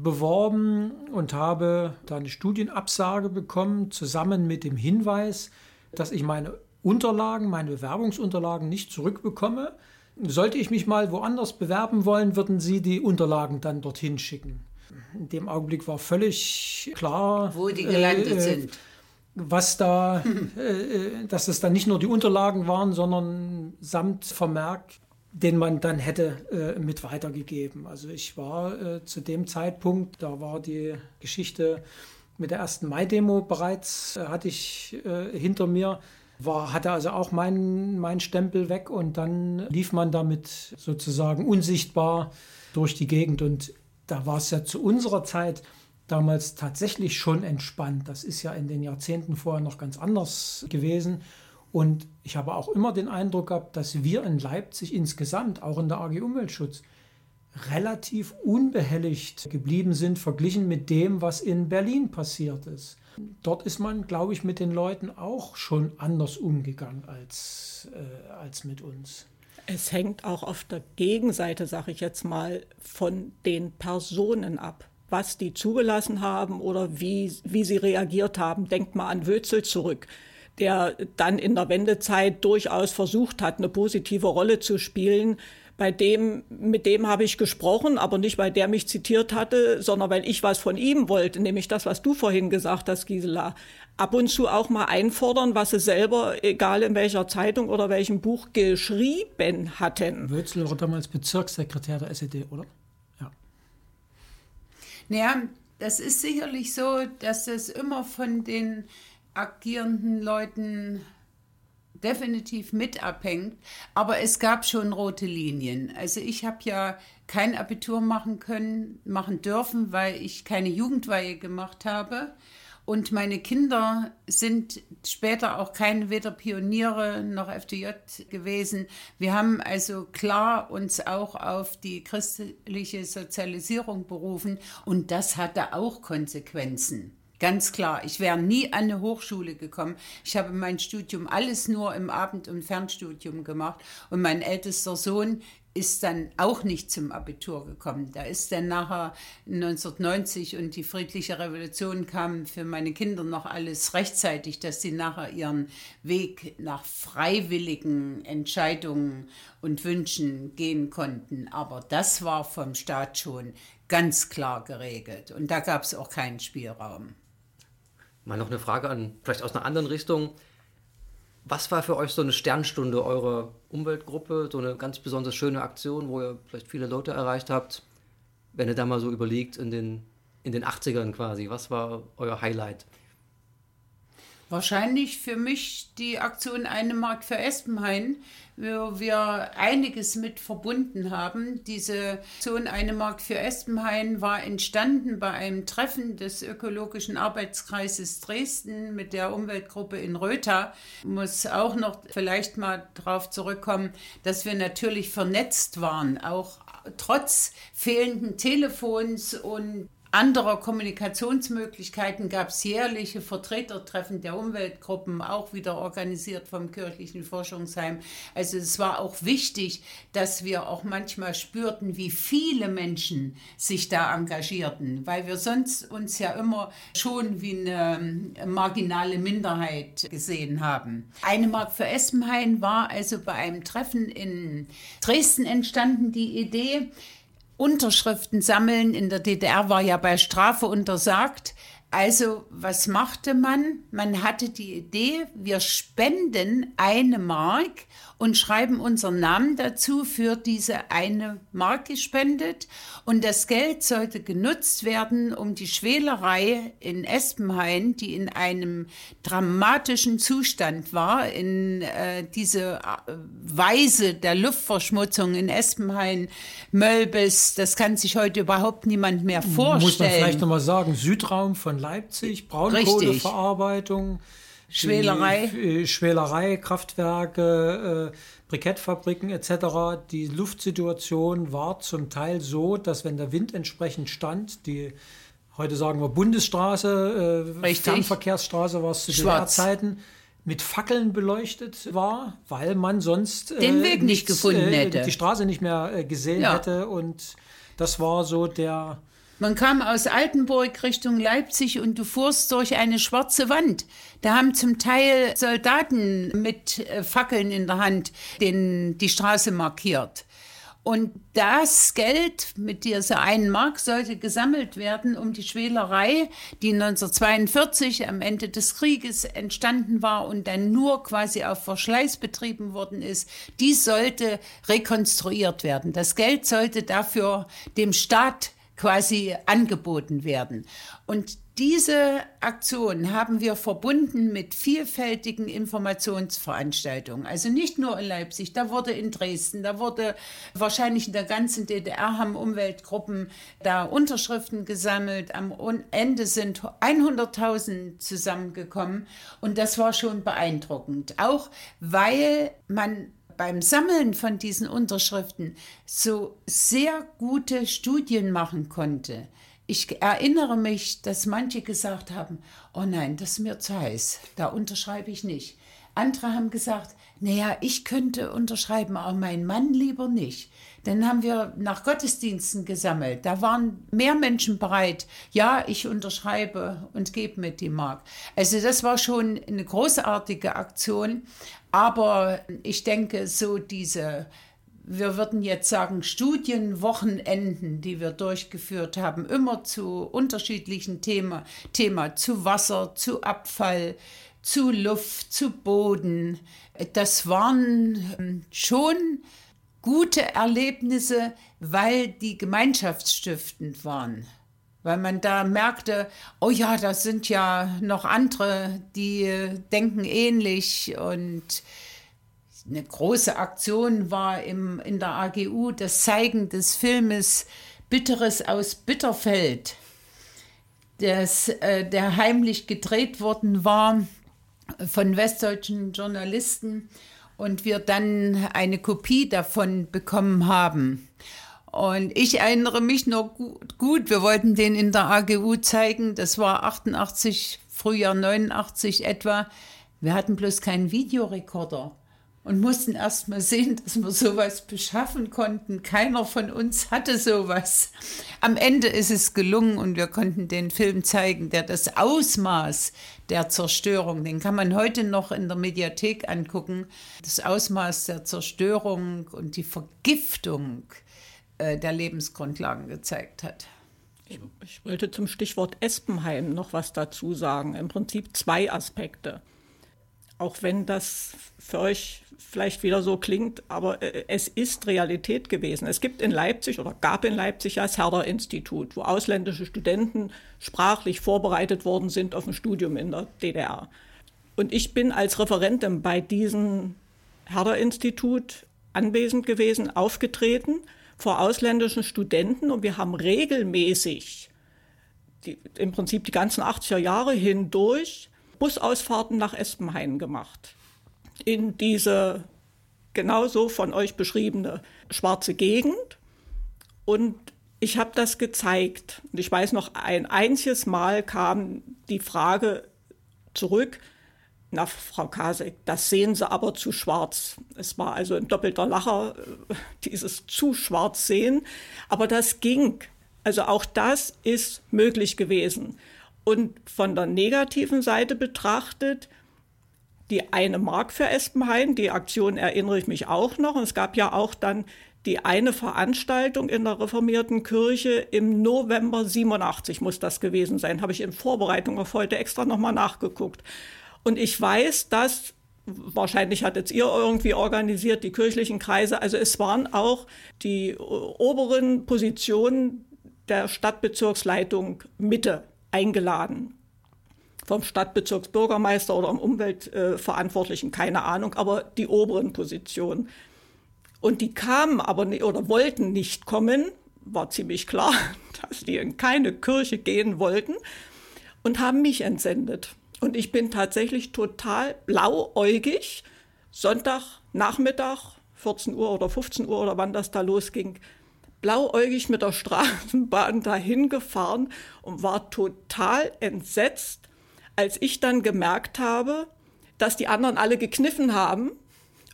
beworben und habe da eine Studienabsage bekommen, zusammen mit dem Hinweis, dass ich meine Unterlagen, meine Bewerbungsunterlagen nicht zurückbekomme. Sollte ich mich mal woanders bewerben wollen, würden Sie die Unterlagen dann dorthin schicken. In dem Augenblick war völlig klar, wo die gelandet äh, sind. Was da, äh, dass es dann nicht nur die Unterlagen waren, sondern samt Vermerk, den man dann hätte äh, mit weitergegeben. Also ich war äh, zu dem Zeitpunkt, da war die Geschichte mit der ersten Mai-Demo bereits, äh, hatte ich äh, hinter mir war, hatte also auch meinen mein Stempel weg und dann lief man damit sozusagen unsichtbar durch die Gegend. Und da war es ja zu unserer Zeit damals tatsächlich schon entspannt. Das ist ja in den Jahrzehnten vorher noch ganz anders gewesen. Und ich habe auch immer den Eindruck gehabt, dass wir in Leipzig insgesamt, auch in der AG Umweltschutz, relativ unbehelligt geblieben sind, verglichen mit dem, was in Berlin passiert ist dort ist man, glaube ich, mit den Leuten auch schon anders umgegangen als, äh, als mit uns. Es hängt auch auf der Gegenseite, sage ich jetzt mal, von den Personen ab. Was die zugelassen haben oder wie, wie sie reagiert haben. Denkt mal an Wözel zurück, der dann in der Wendezeit durchaus versucht hat, eine positive Rolle zu spielen, bei dem, mit dem habe ich gesprochen, aber nicht, weil der mich zitiert hatte, sondern weil ich was von ihm wollte, nämlich das, was du vorhin gesagt hast, Gisela. Ab und zu auch mal einfordern, was sie selber, egal in welcher Zeitung oder welchem Buch, geschrieben hatten. Wölzl war damals Bezirkssekretär der SED, oder? Ja. Naja, das ist sicherlich so, dass es immer von den agierenden Leuten definitiv mit abhängt, aber es gab schon rote Linien. Also ich habe ja kein Abitur machen können, machen dürfen, weil ich keine Jugendweihe gemacht habe. Und meine Kinder sind später auch keine weder Pioniere noch FDJ gewesen. Wir haben also klar uns auch auf die christliche Sozialisierung berufen und das hatte auch Konsequenzen. Ganz klar, ich wäre nie an eine Hochschule gekommen. Ich habe mein Studium alles nur im Abend- und Fernstudium gemacht. Und mein ältester Sohn ist dann auch nicht zum Abitur gekommen. Da ist dann nachher 1990 und die friedliche Revolution kam für meine Kinder noch alles rechtzeitig, dass sie nachher ihren Weg nach freiwilligen Entscheidungen und Wünschen gehen konnten. Aber das war vom Staat schon ganz klar geregelt und da gab es auch keinen Spielraum. Mal noch eine Frage an, vielleicht aus einer anderen Richtung. Was war für euch so eine Sternstunde eurer Umweltgruppe, so eine ganz besonders schöne Aktion, wo ihr vielleicht viele Leute erreicht habt? Wenn ihr da mal so überlegt, in den, in den 80ern quasi, was war euer Highlight? Wahrscheinlich für mich die Aktion Eine Mark für Espenhain, wo wir einiges mit verbunden haben. Diese Aktion Eine Mark für Espenhain war entstanden bei einem Treffen des Ökologischen Arbeitskreises Dresden mit der Umweltgruppe in Rötha. Muss auch noch vielleicht mal darauf zurückkommen, dass wir natürlich vernetzt waren, auch trotz fehlenden Telefons und anderer Kommunikationsmöglichkeiten gab es jährliche Vertretertreffen der Umweltgruppen, auch wieder organisiert vom kirchlichen Forschungsheim. Also es war auch wichtig, dass wir auch manchmal spürten, wie viele Menschen sich da engagierten, weil wir sonst uns ja immer schon wie eine marginale Minderheit gesehen haben. Eine Mark für Espenhain war also bei einem Treffen in Dresden entstanden, die Idee, Unterschriften sammeln. In der DDR war ja bei Strafe untersagt. Also was machte man? Man hatte die Idee, wir spenden eine Mark und schreiben unseren Namen dazu für diese eine Mark gespendet. Und das Geld sollte genutzt werden, um die Schwelerei in Espenhain, die in einem dramatischen Zustand war, in äh, diese äh, Weise der Luftverschmutzung in Espenhain, Mölbes, das kann sich heute überhaupt niemand mehr vorstellen. Muss man vielleicht nochmal sagen, Südraum von Leipzig, Braunkohleverarbeitung. Schwelerei. Äh, Schwelerei, Kraftwerke, äh, Brikettfabriken etc. Die Luftsituation war zum Teil so, dass wenn der Wind entsprechend stand, die heute sagen wir Bundesstraße, äh, Fernverkehrsstraße war es zu DDR-Zeiten, mit Fackeln beleuchtet war, weil man sonst äh, den Weg nicht nichts, gefunden äh, hätte, die Straße nicht mehr äh, gesehen ja. hätte. Und das war so der man kam aus Altenburg Richtung Leipzig und du fuhrst durch eine schwarze Wand. Da haben zum Teil Soldaten mit äh, Fackeln in der Hand den, die Straße markiert. Und das Geld mit dieser einen Mark sollte gesammelt werden, um die Schwelerei, die 1942 am Ende des Krieges entstanden war und dann nur quasi auf Verschleiß betrieben worden ist, die sollte rekonstruiert werden. Das Geld sollte dafür dem Staat quasi angeboten werden. Und diese Aktion haben wir verbunden mit vielfältigen Informationsveranstaltungen. Also nicht nur in Leipzig, da wurde in Dresden, da wurde wahrscheinlich in der ganzen DDR haben Umweltgruppen da Unterschriften gesammelt. Am Ende sind 100.000 zusammengekommen und das war schon beeindruckend. Auch weil man beim Sammeln von diesen Unterschriften so sehr gute Studien machen konnte. Ich erinnere mich, dass manche gesagt haben, oh nein, das ist mir zu heiß, da unterschreibe ich nicht. Andere haben gesagt, naja, ich könnte unterschreiben, aber mein Mann lieber nicht. Dann haben wir nach Gottesdiensten gesammelt. Da waren mehr Menschen bereit. Ja, ich unterschreibe und gebe mir die Mark. Also das war schon eine großartige Aktion. Aber ich denke, so diese, wir würden jetzt sagen, Studienwochenenden, die wir durchgeführt haben, immer zu unterschiedlichen Themen, Thema zu Wasser, zu Abfall, zu Luft, zu Boden. Das waren ähm, schon gute Erlebnisse, weil die gemeinschaftsstiftend waren weil man da merkte, oh ja, das sind ja noch andere, die denken ähnlich und eine große Aktion war im, in der AGU das Zeigen des Filmes Bitteres aus Bitterfeld, das, äh, der heimlich gedreht worden war von westdeutschen Journalisten und wir dann eine Kopie davon bekommen haben. Und ich erinnere mich noch gut, gut, wir wollten den in der AGU zeigen, das war 88, Frühjahr 89 etwa. Wir hatten bloß keinen Videorekorder. und mussten erst mal sehen, dass wir sowas beschaffen konnten. Keiner von uns hatte sowas. Am Ende ist es gelungen und wir konnten den Film zeigen, der das Ausmaß der Zerstörung, den kann man heute noch in der Mediathek angucken, das Ausmaß der Zerstörung und die Vergiftung der Lebensgrundlagen gezeigt hat. Ich wollte zum Stichwort Espenheim noch was dazu sagen. Im Prinzip zwei Aspekte. Auch wenn das für euch vielleicht wieder so klingt, aber äh, es ist Realität gewesen. Es gibt in Leipzig oder gab in Leipzig das Herder-Institut, wo ausländische Studenten sprachlich vorbereitet worden sind auf ein Studium in der DDR. Und ich bin als Referentin bei diesem Herder-Institut anwesend gewesen, aufgetreten vor ausländischen Studenten und wir haben regelmäßig die, im Prinzip die ganzen 80er Jahre hindurch Busausfahrten nach Espenhain gemacht. In diese genauso von euch beschriebene schwarze Gegend. Und ich habe das gezeigt. Und ich weiß noch, ein einziges Mal kam die Frage zurück, na, Frau Kasek, das sehen Sie aber zu schwarz. Es war also ein doppelter Lacher, äh, dieses zu schwarz sehen. Aber das ging. Also auch das ist möglich gewesen. Und von der negativen Seite betrachtet, die eine Mark für Espenhain, die Aktion erinnere ich mich auch noch. Und es gab ja auch dann die eine Veranstaltung in der reformierten Kirche im November 87 muss das gewesen sein. Habe ich in Vorbereitung auf heute extra nochmal nachgeguckt. Und ich weiß, dass wahrscheinlich hattet ihr irgendwie organisiert, die kirchlichen Kreise. Also es waren auch die oberen Positionen der Stadtbezirksleitung Mitte eingeladen. Vom Stadtbezirksbürgermeister oder am Umweltverantwortlichen, keine Ahnung, aber die oberen Positionen. Und die kamen aber nicht, oder wollten nicht kommen, war ziemlich klar, dass die in keine Kirche gehen wollten und haben mich entsendet. Und ich bin tatsächlich total blauäugig, Sonntagnachmittag, 14 Uhr oder 15 Uhr oder wann das da losging, blauäugig mit der Straßenbahn dahin gefahren und war total entsetzt, als ich dann gemerkt habe, dass die anderen alle gekniffen haben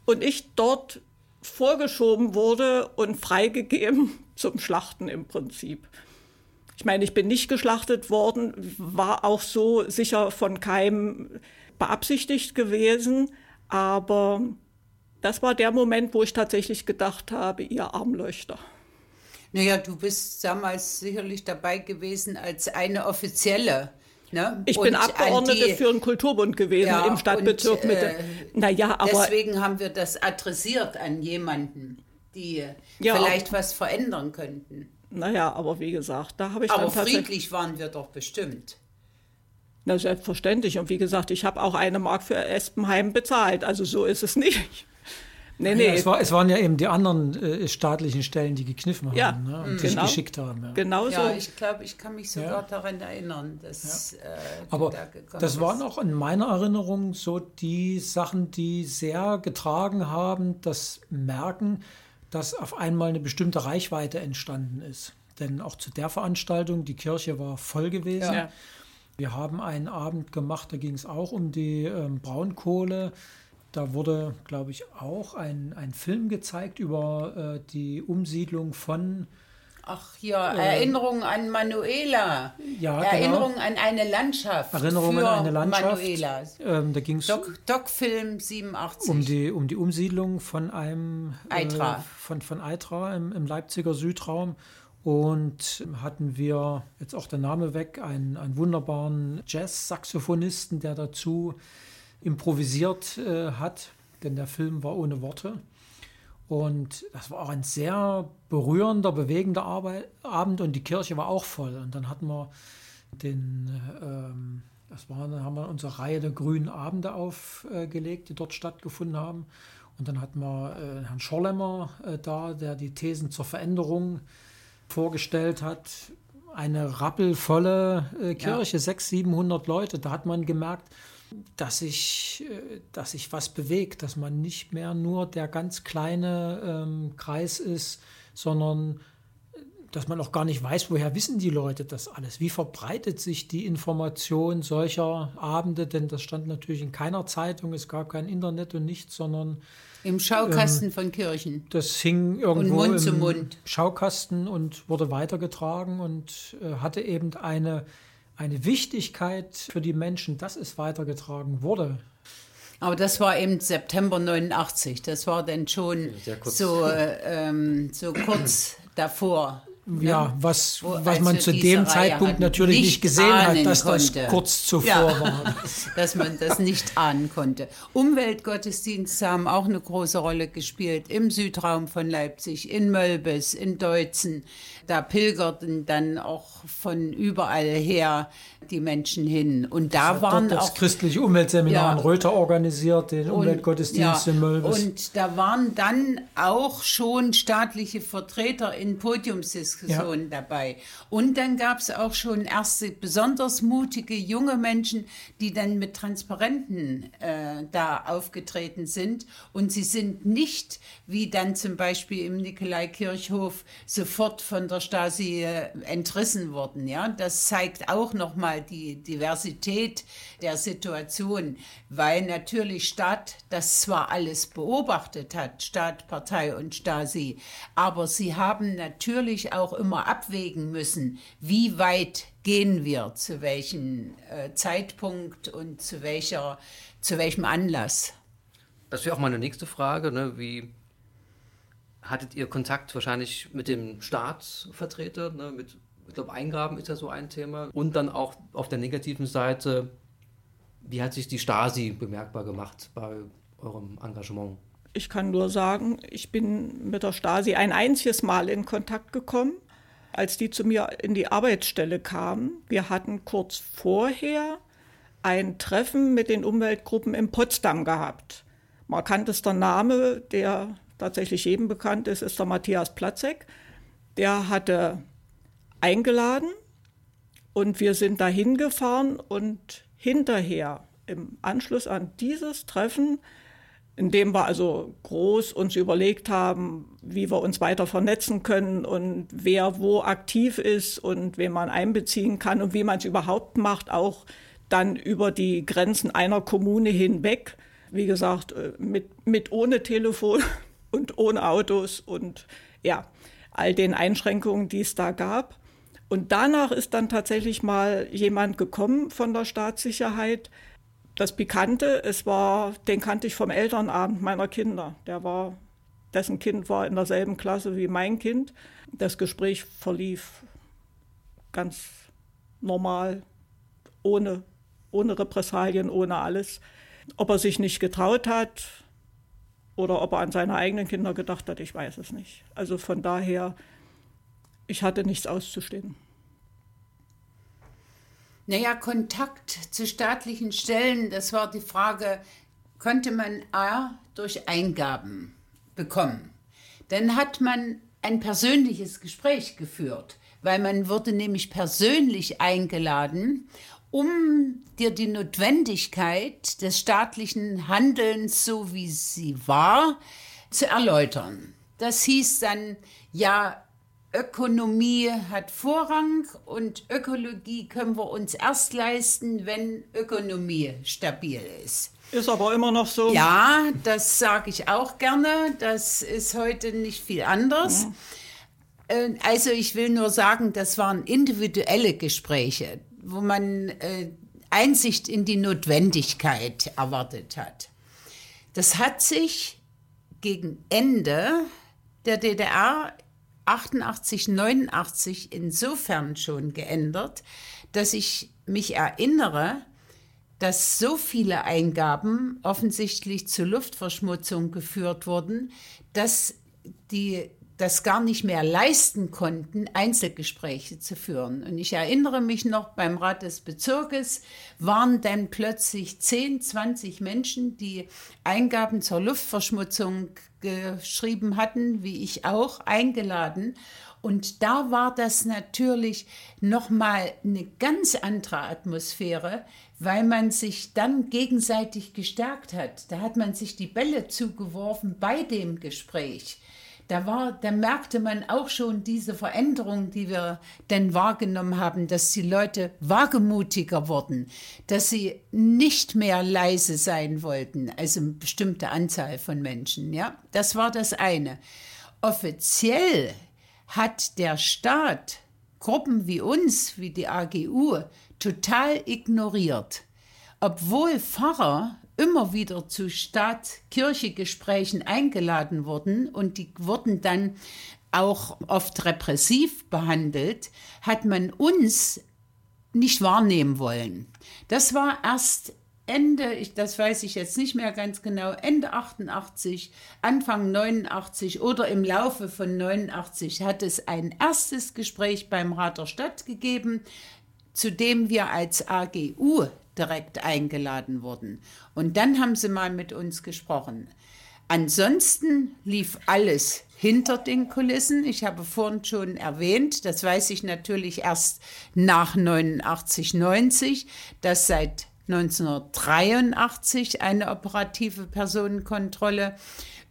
und ich dort vorgeschoben wurde und freigegeben zum Schlachten im Prinzip. Ich meine, ich bin nicht geschlachtet worden, war auch so sicher von keinem beabsichtigt gewesen, aber das war der Moment, wo ich tatsächlich gedacht habe, ihr Armleuchter. Naja, du bist damals sicherlich dabei gewesen als eine offizielle. Ne? Ich bin Abgeordnete die, für den Kulturbund gewesen ja, im Stadtbezirk und, Mitte. Äh, naja, aber deswegen haben wir das adressiert an jemanden, die ja, vielleicht was verändern könnten. Naja, aber wie gesagt, da habe ich Aber friedlich waren wir doch bestimmt. Na, selbstverständlich. Und wie gesagt, ich habe auch eine Mark für Espenheim bezahlt. Also so ist es nicht. Nee, nee. Ja, es, war, es, waren ja eben die anderen äh, staatlichen Stellen, die gekniffen haben ja, ne, und genau. geschickt haben. Ja. Genau so. Ja, ich glaube, ich kann mich sogar ja. daran erinnern, dass ja. äh, Aber da das waren auch in meiner Erinnerung so die Sachen, die sehr getragen haben, das Merken, dass auf einmal eine bestimmte Reichweite entstanden ist. Denn auch zu der Veranstaltung, die Kirche war voll gewesen. Ja. Wir haben einen Abend gemacht, da ging es auch um die ähm, Braunkohle. Da wurde, glaube ich, auch ein, ein Film gezeigt über äh, die Umsiedlung von Ach ja, äh, Erinnerung an Manuela. Ja, genau. Erinnerung genau. an eine Landschaft. Erinnerung an eine Landschaft. Manuela. Ähm, da ging es Doc-Film 87. Um die, um die Umsiedlung von einem Eitra. Äh, von, von Eitra im, im Leipziger Südraum. Und hatten wir, jetzt auch der Name weg, einen, einen wunderbaren Jazz-Saxophonisten, der dazu improvisiert äh, hat, denn der Film war ohne Worte. Und das war auch ein sehr berührender, bewegender Arbeit, Abend und die Kirche war auch voll. Und dann hatten wir den, ähm, das war, dann haben wir unsere Reihe der grünen Abende aufgelegt, die dort stattgefunden haben. Und dann hatten wir äh, Herrn Schorlemmer äh, da, der die Thesen zur Veränderung vorgestellt hat. Eine rappelvolle äh, Kirche, ja. 600, 700 Leute. Da hat man gemerkt, dass sich, äh, dass sich was bewegt, dass man nicht mehr nur der ganz kleine ähm, Kreis ist, sondern dass man auch gar nicht weiß, woher wissen die Leute das alles? Wie verbreitet sich die Information solcher Abende? Denn das stand natürlich in keiner Zeitung, es gab kein Internet und nichts, sondern im Schaukasten ähm, von Kirchen. Das hing irgendwo und Mund im Mund. Schaukasten und wurde weitergetragen und äh, hatte eben eine, eine Wichtigkeit für die Menschen, dass es weitergetragen wurde. Aber das war eben September 89. Das war dann schon so, äh, ähm, so kurz davor. Ja, was, Wo, was man zu dem Zeitpunkt natürlich nicht, gesehen hat, dass konnte. das kurz zuvor ja, war. dass man das nicht ahnen konnte. Umweltgottesdienste haben auch eine große Rolle gespielt im Südraum von Leipzig, in Mölbes, in Deutzen. Da pilgerten dann auch von überall her die Menschen hin. Und da das waren das auch christliche Umweltseminar ja, in Röther organisiert, den und, Umweltgottesdienst ja, in Mölbes. Und da waren dann auch schon staatliche Vertreter in Podiumsdiskussionen ja. dabei. Und dann gab es auch schon erste besonders mutige junge Menschen, die dann mit Transparenten äh, da aufgetreten sind. Und sie sind nicht, wie dann zum Beispiel im Nikolaikirchhof, sofort von der Stasi äh, entrissen worden. Ja, das zeigt auch nochmal mal die Diversität der Situation, weil natürlich Staat das zwar alles beobachtet hat, Staat, Partei und Stasi, aber sie haben natürlich auch immer abwägen müssen, wie weit gehen wir, zu welchem äh, Zeitpunkt und zu, welcher, zu welchem Anlass. Das wäre auch meine nächste Frage, ne? wie hattet ihr Kontakt wahrscheinlich mit dem Staatsvertreter, ne? mit ich glaube, Eingaben ist ja so ein Thema. Und dann auch auf der negativen Seite, wie hat sich die Stasi bemerkbar gemacht bei eurem Engagement? Ich kann nur sagen, ich bin mit der Stasi ein einziges Mal in Kontakt gekommen, als die zu mir in die Arbeitsstelle kamen. Wir hatten kurz vorher ein Treffen mit den Umweltgruppen in Potsdam gehabt. Markantester Name, der tatsächlich jedem bekannt ist, ist der Matthias Platzek. Der hatte eingeladen und wir sind dahin gefahren und hinterher im Anschluss an dieses Treffen, in dem wir also groß uns überlegt haben, wie wir uns weiter vernetzen können und wer wo aktiv ist und wen man einbeziehen kann und wie man es überhaupt macht, auch dann über die Grenzen einer Kommune hinweg. Wie gesagt, äh, mit, mit ohne Telefon und ohne Autos und ja, all den Einschränkungen, die es da gab. Und danach ist dann tatsächlich mal jemand gekommen von der Staatssicherheit. Das Pikante, es war, den kannte ich vom Elternabend meiner Kinder. Der war, dessen Kind war in derselben Klasse wie mein Kind. Das Gespräch verlief ganz normal, ohne, ohne Repressalien, ohne alles. Ob er sich nicht getraut hat oder ob er an seine eigenen Kinder gedacht hat, ich weiß es nicht. Also von daher ich hatte nichts auszustehen. Naja, Kontakt zu staatlichen Stellen, das war die Frage, konnte man A durch Eingaben bekommen. Dann hat man ein persönliches Gespräch geführt, weil man wurde nämlich persönlich eingeladen, um dir die Notwendigkeit des staatlichen Handelns, so wie sie war, zu erläutern. Das hieß dann, ja, Ökonomie hat Vorrang und Ökologie können wir uns erst leisten, wenn Ökonomie stabil ist. Ist aber immer noch so. Ja, das sage ich auch gerne. Das ist heute nicht viel anders. Ja. Äh, also ich will nur sagen, das waren individuelle Gespräche, wo man äh, Einsicht in die Notwendigkeit erwartet hat. Das hat sich gegen Ende der DDR 88, 89 insofern schon geändert, dass ich mich erinnere, dass so viele Eingaben offensichtlich zu Luftverschmutzung geführt wurden, dass die das gar nicht mehr leisten konnten, Einzelgespräche zu führen. Und ich erinnere mich noch, beim Rat des Bezirkes waren dann plötzlich 10, 20 Menschen, die Eingaben zur Luftverschmutzung geschrieben hatten, wie ich auch, eingeladen. Und da war das natürlich nochmal eine ganz andere Atmosphäre, weil man sich dann gegenseitig gestärkt hat. Da hat man sich die Bälle zugeworfen bei dem Gespräch. Da war, da merkte man auch schon diese Veränderung, die wir denn wahrgenommen haben, dass die Leute wagemutiger wurden, dass sie nicht mehr leise sein wollten, also eine bestimmte Anzahl von Menschen, ja. Das war das eine. Offiziell hat der Staat Gruppen wie uns, wie die AGU, total ignoriert. Obwohl Pfarrer immer wieder zu Staat-Kirche-Gesprächen eingeladen wurden und die wurden dann auch oft repressiv behandelt, hat man uns nicht wahrnehmen wollen. Das war erst Ende, ich, das weiß ich jetzt nicht mehr ganz genau, Ende 88, Anfang 89 oder im Laufe von 89 hat es ein erstes Gespräch beim Rat der Stadt gegeben, zu dem wir als AGU direkt eingeladen wurden. Und dann haben sie mal mit uns gesprochen. Ansonsten lief alles hinter den Kulissen. Ich habe vorhin schon erwähnt, das weiß ich natürlich erst nach 89, 90, dass seit 1983 eine operative Personenkontrolle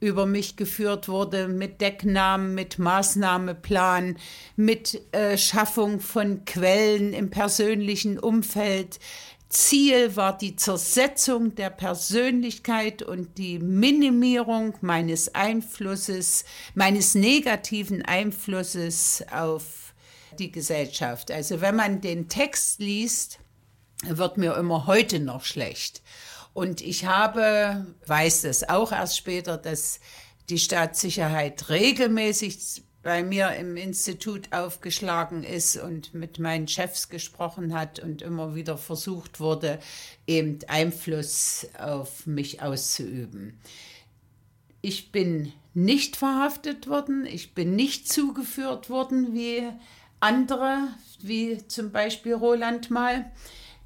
über mich geführt wurde mit Decknamen, mit Maßnahmeplan, mit äh, Schaffung von Quellen im persönlichen Umfeld, Ziel war die Zersetzung der Persönlichkeit und die Minimierung meines Einflusses, meines negativen Einflusses auf die Gesellschaft. Also wenn man den Text liest, wird mir immer heute noch schlecht. Und ich habe, weiß das auch erst später, dass die Staatssicherheit regelmäßig bei mir im Institut aufgeschlagen ist und mit meinen Chefs gesprochen hat und immer wieder versucht wurde, eben Einfluss auf mich auszuüben. Ich bin nicht verhaftet worden, ich bin nicht zugeführt worden wie andere, wie zum Beispiel Roland mal,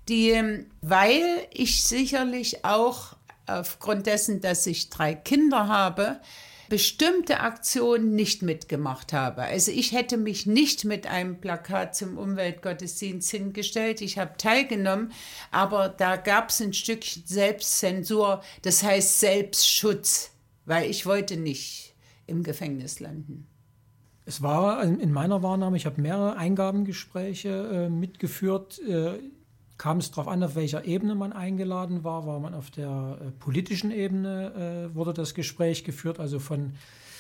die, weil ich sicherlich auch aufgrund dessen, dass ich drei Kinder habe, bestimmte Aktionen nicht mitgemacht habe. Also ich hätte mich nicht mit einem Plakat zum Umweltgottesdienst hingestellt. Ich habe teilgenommen, aber da gab es ein Stückchen Selbstzensur, das heißt Selbstschutz, weil ich wollte nicht im Gefängnis landen. Es war in meiner Wahrnehmung, ich habe mehrere Eingabengespräche äh, mitgeführt. Äh, kam es darauf an, auf welcher Ebene man eingeladen war. War man auf der äh, politischen Ebene, äh, wurde das Gespräch geführt, also von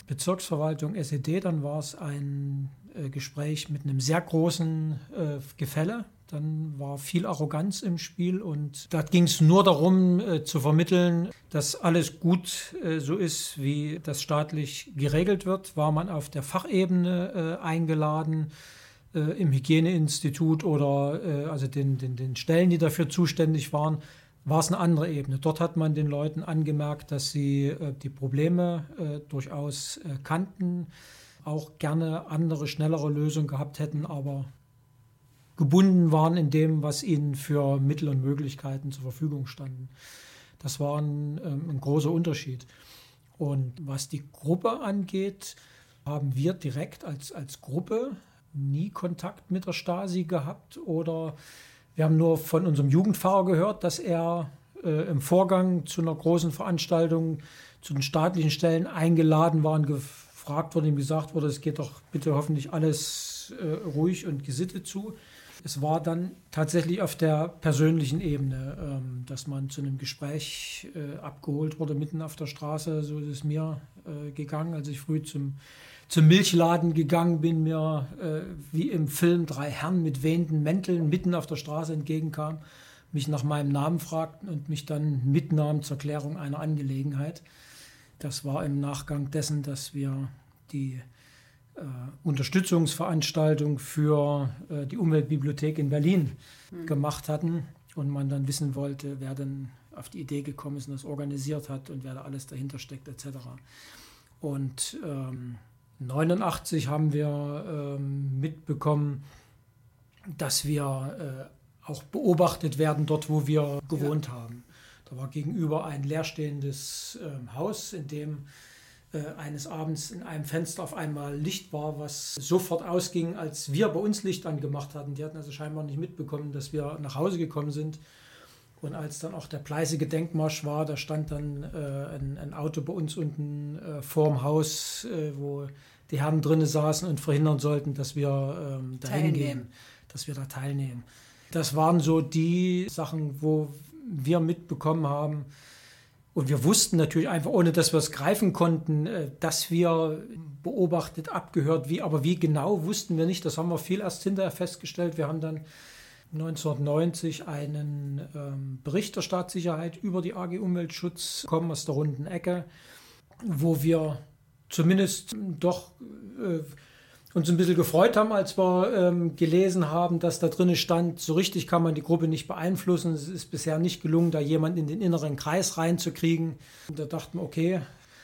Bezirksverwaltung SED. Dann war es ein äh, Gespräch mit einem sehr großen äh, Gefälle. Dann war viel Arroganz im Spiel und da ging es nur darum äh, zu vermitteln, dass alles gut äh, so ist, wie das staatlich geregelt wird. War man auf der Fachebene eingeladen äh, im Hygieneinstitut oder äh, also den, den, den Stellen, die dafür zuständig waren, war es eine andere Ebene. Dort hat man den Leuten angemerkt, dass sie äh, die Probleme äh, durchaus äh, kannten, auch gerne andere, schnellere Lösungen gehabt hätten, aber gebunden waren in dem, was ihnen für Mittel und Möglichkeiten zur Verfügung standen. Das war ein, ähm, ein großer Unterschied. Und was die Gruppe angeht, haben wir direkt als, als Gruppe nie Kontakt mit der Stasi gehabt oder wir haben nur von unserem Jugendpfarrer gehört, dass er äh, im Vorgang zu einer großen Veranstaltung zu den staatlichen Stellen eingeladen war und gefragt wurde, ihm gesagt wurde, es geht doch bitte hoffentlich alles äh, ruhig und gesittet zu. Es war dann tatsächlich auf der persönlichen Ebene, ähm, dass man zu einem Gespräch äh, abgeholt wurde, mitten auf der Straße. So ist es mir äh, gegangen, als ich früh zum zum Milchladen gegangen bin, mir äh, wie im Film drei Herren mit wehenden Mänteln mitten auf der Straße entgegenkamen, mich nach meinem Namen fragten und mich dann mitnahmen zur Klärung einer Angelegenheit. Das war im Nachgang dessen, dass wir die äh, Unterstützungsveranstaltung für äh, die Umweltbibliothek in Berlin mhm. gemacht hatten und man dann wissen wollte, wer denn auf die Idee gekommen ist und das organisiert hat und wer da alles dahinter steckt etc. Und ähm, 89 haben wir ähm, mitbekommen, dass wir äh, auch beobachtet werden dort, wo wir gewohnt ja. haben. Da war gegenüber ein leerstehendes äh, Haus, in dem äh, eines Abends in einem Fenster auf einmal Licht war, was sofort ausging, als wir bei uns Licht angemacht hatten. Die hatten also scheinbar nicht mitbekommen, dass wir nach Hause gekommen sind. Und als dann auch der Pleißige Denkmarsch war, da stand dann äh, ein, ein, Auto bei uns unten äh, vorm Haus, äh, wo die Herren drinnen saßen und verhindern sollten, dass wir ähm, dahin gehen, dass wir da teilnehmen. Das waren so die Sachen, wo wir mitbekommen haben, und wir wussten natürlich einfach, ohne dass wir es greifen konnten, äh, dass wir beobachtet, abgehört, wie, aber wie genau wussten wir nicht. Das haben wir viel erst hinterher festgestellt. Wir haben dann 1990 einen ähm, Bericht der Staatssicherheit über die AG Umweltschutz bekommen aus der runden Ecke, wo wir zumindest doch äh, uns ein bisschen gefreut haben, als wir ähm, gelesen haben, dass da drin stand, so richtig kann man die Gruppe nicht beeinflussen. Es ist bisher nicht gelungen, da jemanden in den inneren Kreis reinzukriegen. Und da dachten wir, okay.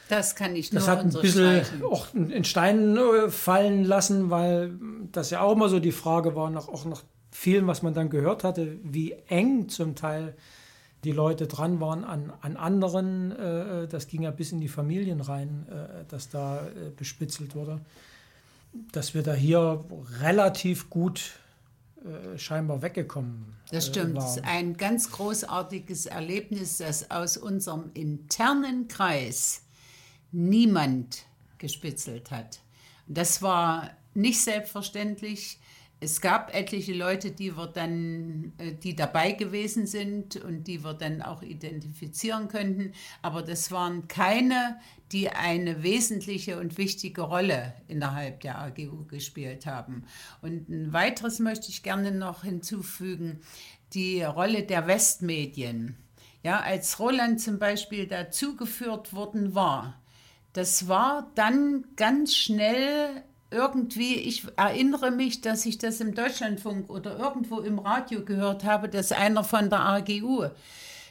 Das kann ich nur Das hat ein bisschen auch in Steinen äh, fallen lassen, weil das ja auch immer so die Frage war, nach, auch nach vielen, was man dann gehört hatte, wie eng zum Teil die Leute dran waren an, an anderen. Äh, das ging ja bis in die Familien rein, äh, dass da äh, bespitzelt wurde. Dass wir da hier relativ gut äh, scheinbar weggekommen Das stimmt. Ist ein ganz großartiges Erlebnis, dass aus unserem internen Kreis niemand gespitzelt hat. Das war nicht selbstverständlich. Es gab etliche Leute, die wir dann, äh, die dabei gewesen sind und die wir dann auch identifizieren könnten, aber das waren keine, die eine wesentliche und wichtige Rolle innerhalb der AGU gespielt haben. Und ein weiteres möchte ich gerne noch hinzufügen, die Rolle der Westmedien. Ja, als Roland zum Beispiel dazugeführt worden war, das war dann ganz schnell irgendwie, ich erinnere mich, dass ich das im Deutschlandfunk oder irgendwo im Radio gehört habe, dass einer von der AGU,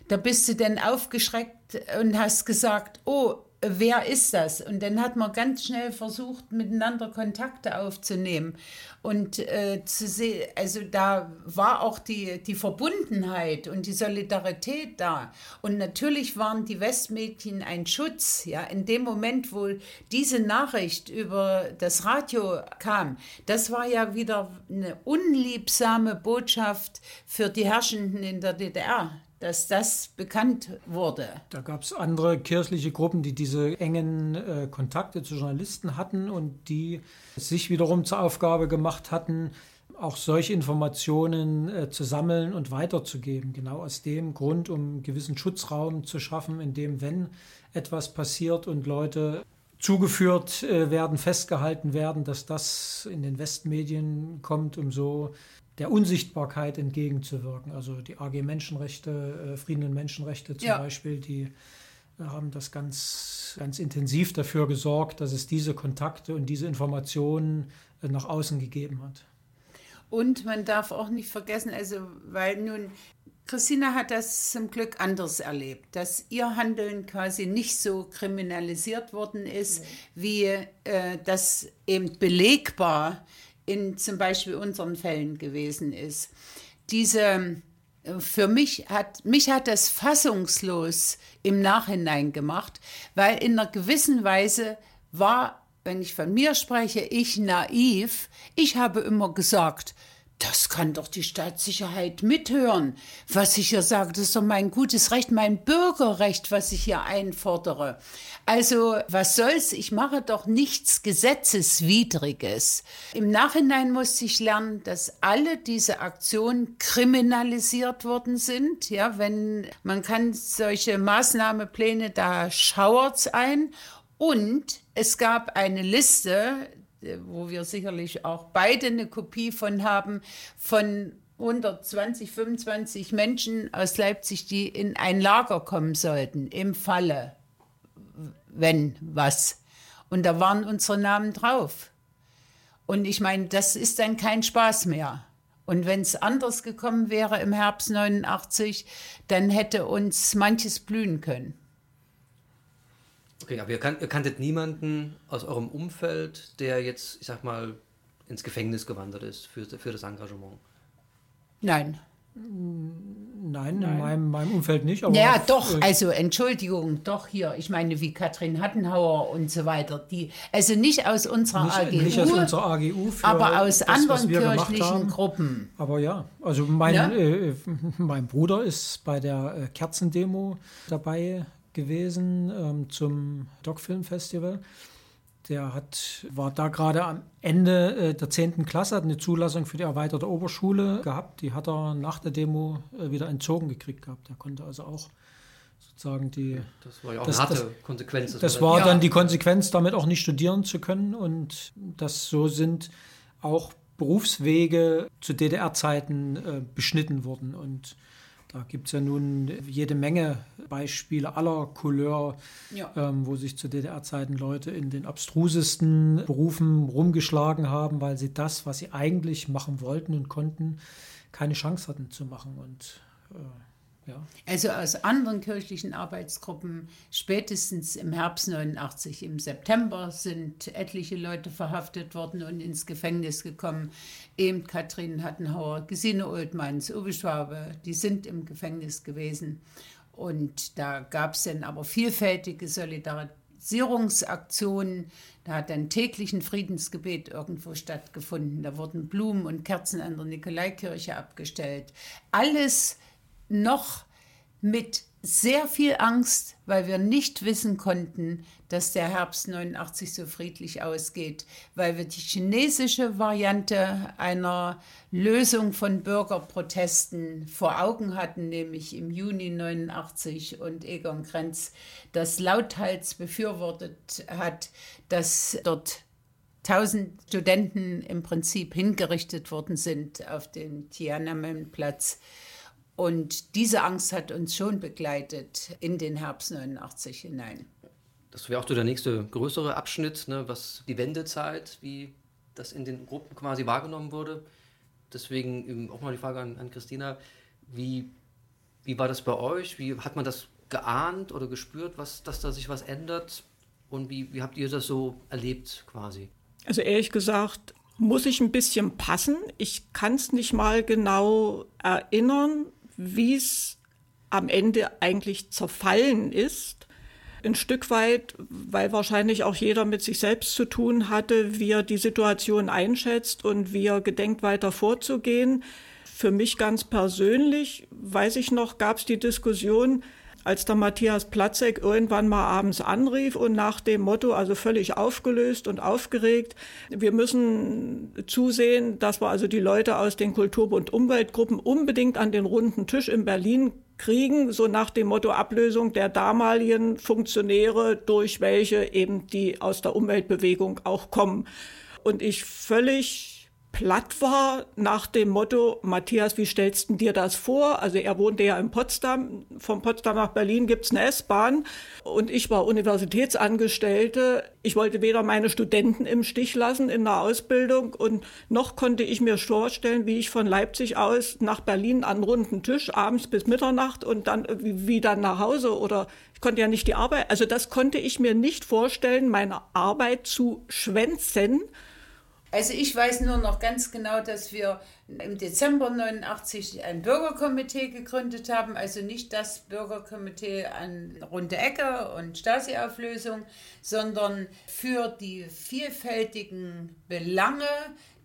da bist du dann aufgeschreckt und hast gesagt, oh, wer ist das? Und dann hat man ganz schnell versucht, miteinander Kontakte aufzunehmen und äh, zu sehen, also da war auch die, die Verbundenheit und die Solidarität da. Und natürlich waren die Westmädchen ein Schutz, ja, in dem Moment, wo diese Nachricht über das Radio kam, das war ja wieder eine unliebsame Botschaft für die Herrschenden in der DDR dass das bekannt wurde. Da gab es andere kirchliche Gruppen, die diese engen äh, Kontakte zu Journalisten hatten und die sich wiederum zur Aufgabe gemacht hatten, auch solche Informationen äh, zu sammeln und weiterzugeben. Genau aus dem Grund, um einen gewissen Schutzraum zu schaffen, in dem, wenn etwas passiert und Leute zugeführt äh, werden, festgehalten werden, dass das in den Westmedien kommt, um so der Unsichtbarkeit entgegenzuwirken. Also die AG Menschenrechte, äh, Frieden und Menschenrechte zum ja. Beispiel, die äh, haben das ganz, ganz intensiv dafür gesorgt, dass es diese Kontakte und diese Informationen äh, nach außen gegeben hat. Und man darf auch nicht vergessen, also weil nun Christina hat das zum Glück anders erlebt, dass ihr Handeln quasi nicht so kriminalisiert worden ist, nee. wie äh, das eben belegbar in zum Beispiel unseren Fällen gewesen ist. Diese, äh, für mich hat, mich hat das fassungslos im Nachhinein gemacht, weil in einer gewissen Weise war, wenn ich von mir spreche, ich naiv. Ich habe immer gesagt, das kann doch die Staatssicherheit mithören. Was ich hier sage, das ist doch mein gutes Recht, mein Bürgerrecht, was ich hier einfordere. Also, was soll's? Ich mache doch nichts Gesetzeswidriges. Im Nachhinein musste ich lernen, dass alle diese Aktionen kriminalisiert worden sind. Ja, wenn man kann solche Maßnahmepläne, da schauert's ein. Und es gab eine Liste, wo wir sicherlich auch beide eine Kopie von haben, von 120, 25 Menschen aus Leipzig, die in ein Lager kommen sollten, im Falle, wenn was. Und da waren unsere Namen drauf. Und ich meine, das ist dann kein Spaß mehr. Und wenn es anders gekommen wäre im Herbst 89, dann hätte uns manches blühen können. Okay, aber ihr, kan ihr kanntet niemanden aus eurem Umfeld, der jetzt, ich sag mal, ins Gefängnis gewandert ist für, für das Engagement? Nein. Nein, Nein. in meinem, meinem Umfeld nicht. Aber ja, doch, also Entschuldigung, doch hier. Ich meine, wie Katrin Hattenhauer und so weiter. Die, also nicht aus unserer nicht, AGU. Nicht aus unserer AGU, aber aus das, anderen kirchlichen Gruppen. Aber ja, also mein, ja? Äh, mein Bruder ist bei der äh, Kerzendemo dabei gewesen ähm, zum Doc-Film Festival. Der hat, war da gerade am Ende äh, der 10. Klasse, hat eine Zulassung für die erweiterte Oberschule gehabt. Die hat er nach der Demo äh, wieder entzogen gekriegt gehabt. Er konnte also auch sozusagen die. Das war ja auch das, eine harte das, Konsequenz. Das, das war ja. dann die Konsequenz, damit auch nicht studieren zu können. Und das so sind auch Berufswege zu DDR-Zeiten äh, beschnitten worden. Und da gibt es ja nun jede Menge Beispiele aller Couleur, ja. ähm, wo sich zu DDR-Zeiten Leute in den abstrusesten Berufen rumgeschlagen haben, weil sie das, was sie eigentlich machen wollten und konnten, keine Chance hatten zu machen. Und äh, ja. Also aus anderen kirchlichen Arbeitsgruppen, spätestens im Herbst 89, im September sind etliche Leute verhaftet worden und ins Gefängnis gekommen. Eben Kathrin Hattenhauer, Gesine Oldmanns, Uwe Schwabe, die sind im Gefängnis gewesen. Und da gab es dann aber vielfältige Solidarisierungsaktionen. Da hat dann täglich ein Friedensgebet irgendwo stattgefunden. Da wurden Blumen und Kerzen an der Nikolaikirche abgestellt. Alles noch mit sehr viel Angst, weil wir nicht wissen konnten, dass der Herbst 89 so friedlich ausgeht, weil wir die chinesische Variante einer Lösung von Bürgerprotesten vor Augen hatten, nämlich im Juni 89 und Egon Krenz das lauthals befürwortet hat, dass dort tausend Studenten im Prinzip hingerichtet worden sind auf den Tiananmen-Platz und diese Angst hat uns schon begleitet in den Herbst 89 hinein. Das wäre auch so der nächste größere Abschnitt, ne, was die Wendezeit, wie das in den Gruppen quasi wahrgenommen wurde. Deswegen auch mal die Frage an, an Christina, wie, wie war das bei euch? Wie hat man das geahnt oder gespürt, was, dass da sich was ändert? Und wie, wie habt ihr das so erlebt quasi? Also ehrlich gesagt, muss ich ein bisschen passen. Ich kann es nicht mal genau erinnern, wie es am Ende eigentlich zerfallen ist. Ein Stück weit, weil wahrscheinlich auch jeder mit sich selbst zu tun hatte, wie er die Situation einschätzt und wie er gedenkt, weiter vorzugehen. Für mich ganz persönlich, weiß ich noch, gab es die Diskussion, als der Matthias Platzek irgendwann mal abends anrief und nach dem Motto, also völlig aufgelöst und aufgeregt, wir müssen zusehen, dass wir also die Leute aus den Kulturbund Umweltgruppen unbedingt an den runden Tisch in Berlin kriegen, so nach dem Motto Ablösung der damaligen Funktionäre, durch welche eben die aus der Umweltbewegung auch kommen. Und ich völlig platt war nach dem Motto, Matthias, wie stellst du dir das vor? Also er wohnte ja in Potsdam, von Potsdam nach Berlin gibt's eine S-Bahn und ich war Universitätsangestellte. Ich wollte weder meine Studenten im Stich lassen in der Ausbildung und noch konnte ich mir vorstellen, wie ich von Leipzig aus nach Berlin an runden Tisch abends bis Mitternacht und dann wieder nach Hause oder ich konnte ja nicht die Arbeit, also das konnte ich mir nicht vorstellen, meine Arbeit zu schwänzen also ich weiß nur noch ganz genau, dass wir im Dezember 89 ein Bürgerkomitee gegründet haben, also nicht das Bürgerkomitee an Runde Ecke und Stasi-Auflösung, sondern für die vielfältigen Belange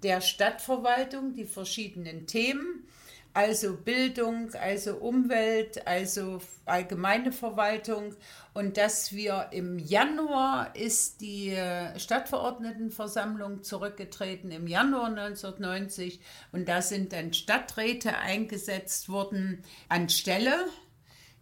der Stadtverwaltung, die verschiedenen Themen also Bildung, also Umwelt, also allgemeine Verwaltung. Und dass wir im Januar ist die äh, Stadtverordnetenversammlung zurückgetreten, im Januar 1990. Und da sind dann Stadträte eingesetzt worden anstelle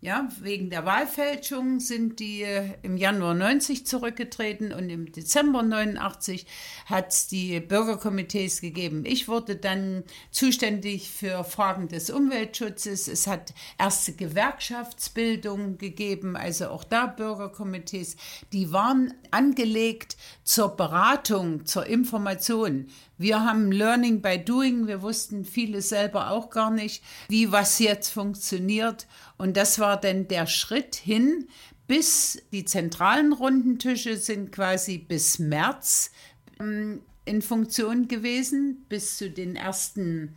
ja, wegen der Wahlfälschung sind die äh, im Januar 90 zurückgetreten und im Dezember 89 hat es die Bürgerkomitees gegeben. Ich wurde dann zuständig für Fragen des Umweltschutzes. Es hat erste Gewerkschaftsbildung gegeben, also auch da Bürgerkomitees. Die waren angelegt zur Beratung, zur Information. Wir haben Learning by Doing. Wir wussten vieles selber auch gar nicht, wie was jetzt funktioniert. Und das war dann der Schritt hin, bis die zentralen Rundentische sind quasi bis März ähm, in Funktion gewesen, bis zu den ersten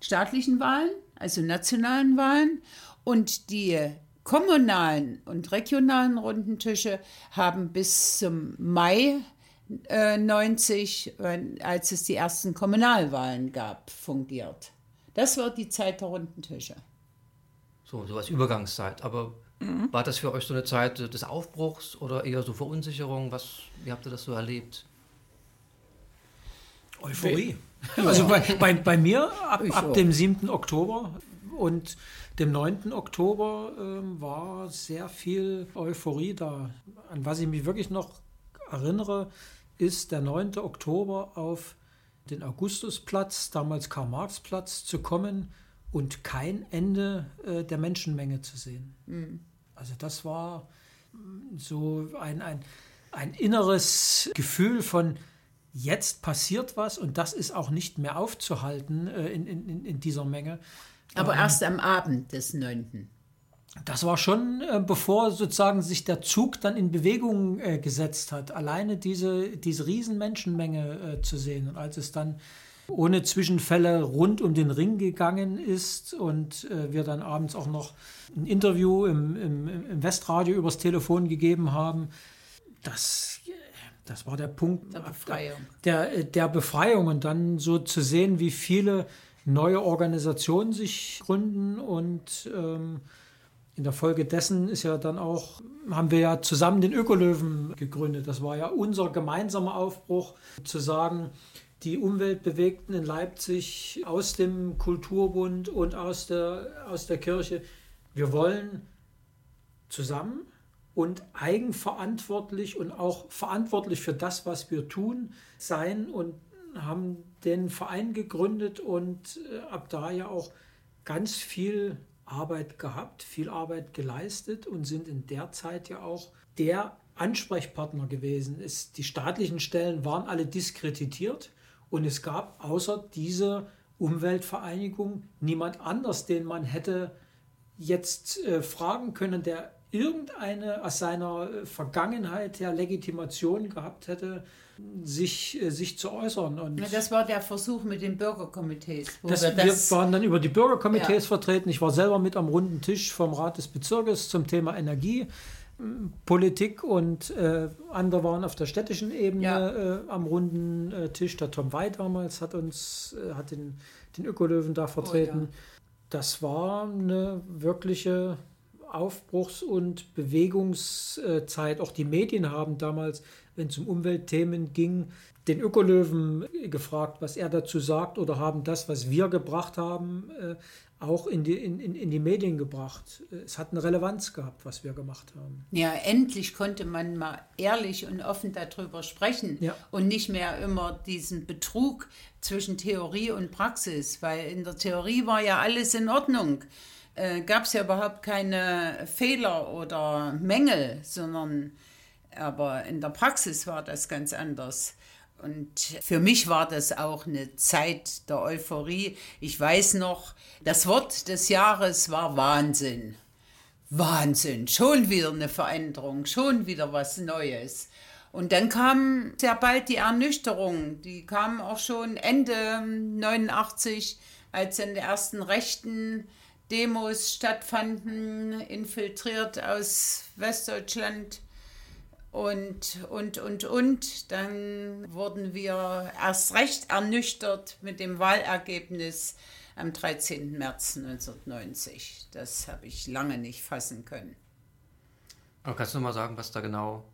staatlichen Wahlen, also nationalen Wahlen. Und die kommunalen und regionalen Rundentische haben bis zum Mai 90, äh, als es die ersten Kommunalwahlen gab, fungiert. Das war die Zeit der Rundentische. So, so als Übergangszeit. Aber mhm. war das für euch so eine Zeit des Aufbruchs oder eher so Verunsicherung? Was, wie habt ihr das so erlebt? Euphorie. Also bei, bei, bei mir ab, ab dem 7. Oktober und dem 9. Oktober äh, war sehr viel Euphorie da. An was ich mich wirklich noch erinnere, ist der 9. Oktober auf den Augustusplatz, damals Karl-Marx-Platz, zu kommen und kein Ende äh, der Menschenmenge zu sehen. Mhm. Also das war so ein, ein, ein inneres Gefühl von, jetzt passiert was und das ist auch nicht mehr aufzuhalten äh, in, in, in dieser Menge. Aber ähm, erst am Abend des 9. Das war schon, äh, bevor sozusagen sich der Zug dann in Bewegung äh, gesetzt hat. Alleine diese, diese riesen Menschenmenge äh, zu sehen. Und als es dann ohne Zwischenfälle rund um den Ring gegangen ist und äh, wir dann abends auch noch ein Interview im, im, im Westradio übers Telefon gegeben haben, das das war der Punkt der Befreiung. Der, der Befreiung und dann so zu sehen, wie viele neue Organisationen sich gründen und ähm, in der Folge dessen ist ja dann auch, haben wir ja zusammen den Ökolöwen gegründet. Das war ja unser gemeinsamer Aufbruch, zu sagen, die Umweltbewegten in Leipzig aus dem Kulturbund und aus der, aus der Kirche, wir wollen zusammen und eigenverantwortlich und auch verantwortlich für das, was wir tun, sein und haben den Verein gegründet und äh, ab da ja auch ganz viel Arbeit gehabt, viel Arbeit geleistet und sind in der Zeit ja auch der Ansprechpartner gewesen. Es, die staatlichen Stellen waren alle diskreditiert und es gab außer dieser Umweltvereinigung niemand anders, den man hätte jetzt äh, fragen können, der irgendeine aus seiner äh, Vergangenheit her Legitimation gehabt hätte, sich, äh, sich zu äußern. Und ja, das war der Versuch mit den Bürgerkomitees. Das, wir, das wir, waren dann über die Bürgerkomitees ja. vertreten. Ich war selber mit am runden Tisch vom Rat des Bezirkes zum Thema Energie. Politik und äh, andere waren auf der städtischen Ebene ja. äh, am runden äh, Tisch. Der Tom Wey damals hat uns, äh, hat den, den Ökolöwen da vertreten. Oh. Das war eine wirkliche Aufbruchs- und Bewegungszeit. Auch die Medien haben damals, wenn es um Umweltthemen ging, den Ökolöwen gefragt, was er dazu sagt oder haben das, was wir gebracht haben, äh, auch in die, in, in, die Medien gebracht. Es hat eine Relevanz gehabt, was wir gemacht haben. Ja, endlich konnte man mal ehrlich und offen darüber sprechen ja. und nicht mehr immer diesen Betrug zwischen Theorie und Praxis, weil in der Theorie war ja alles in Ordnung äh, gab es ja überhaupt keine Fehler oder Mängel, sondern aber in der Praxis war das ganz anders. Und für mich war das auch eine Zeit der Euphorie. Ich weiß noch, das Wort des Jahres war Wahnsinn. Wahnsinn, schon wieder eine Veränderung, schon wieder was Neues. Und dann kam sehr bald die Ernüchterung. Die kam auch schon Ende 89, als in der ersten rechten Demos stattfanden, infiltriert aus Westdeutschland und, und, und, und. Dann wurden wir erst recht ernüchtert mit dem Wahlergebnis am 13. März 1990. Das habe ich lange nicht fassen können. Aber kannst du noch mal sagen, was da genau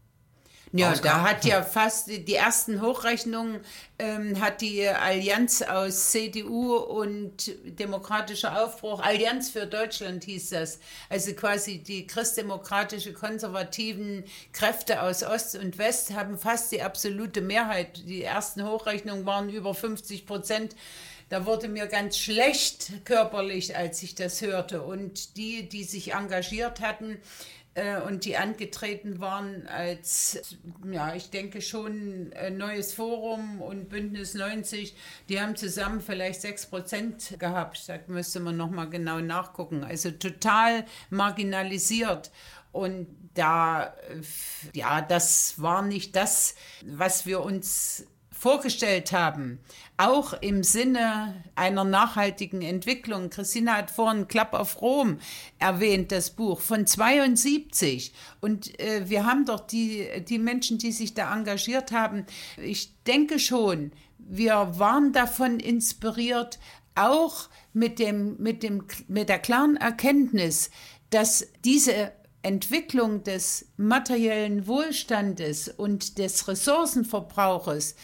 ja, da hat ja fast die ersten Hochrechnungen ähm, hat die Allianz aus CDU und Demokratischer Aufbruch, Allianz für Deutschland hieß das, also quasi die christdemokratische konservativen Kräfte aus Ost und West haben fast die absolute Mehrheit. Die ersten Hochrechnungen waren über 50 Prozent. Da wurde mir ganz schlecht körperlich, als ich das hörte. Und die, die sich engagiert hatten, äh, und die angetreten waren als, ja, ich denke schon ein neues Forum und Bündnis 90, die haben zusammen vielleicht 6 Prozent gehabt. Da müsste man nochmal genau nachgucken. Also total marginalisiert. Und da, ja, das war nicht das, was wir uns vorgestellt haben, auch im Sinne einer nachhaltigen Entwicklung. Christina hat vorhin Club of Rom erwähnt, das Buch von 72. Und äh, wir haben doch die, die Menschen, die sich da engagiert haben, ich denke schon, wir waren davon inspiriert, auch mit, dem, mit, dem, mit der klaren Erkenntnis, dass diese Entwicklung des materiellen Wohlstandes und des Ressourcenverbrauches,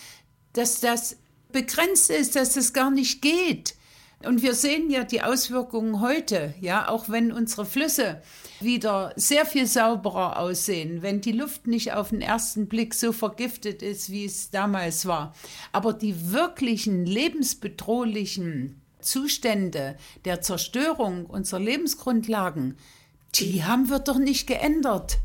dass das begrenzt ist, dass das gar nicht geht. Und wir sehen ja die Auswirkungen heute, ja, auch wenn unsere Flüsse wieder sehr viel sauberer aussehen, wenn die Luft nicht auf den ersten Blick so vergiftet ist, wie es damals war. Aber die wirklichen lebensbedrohlichen Zustände der Zerstörung unserer Lebensgrundlagen, die haben wir doch nicht geändert.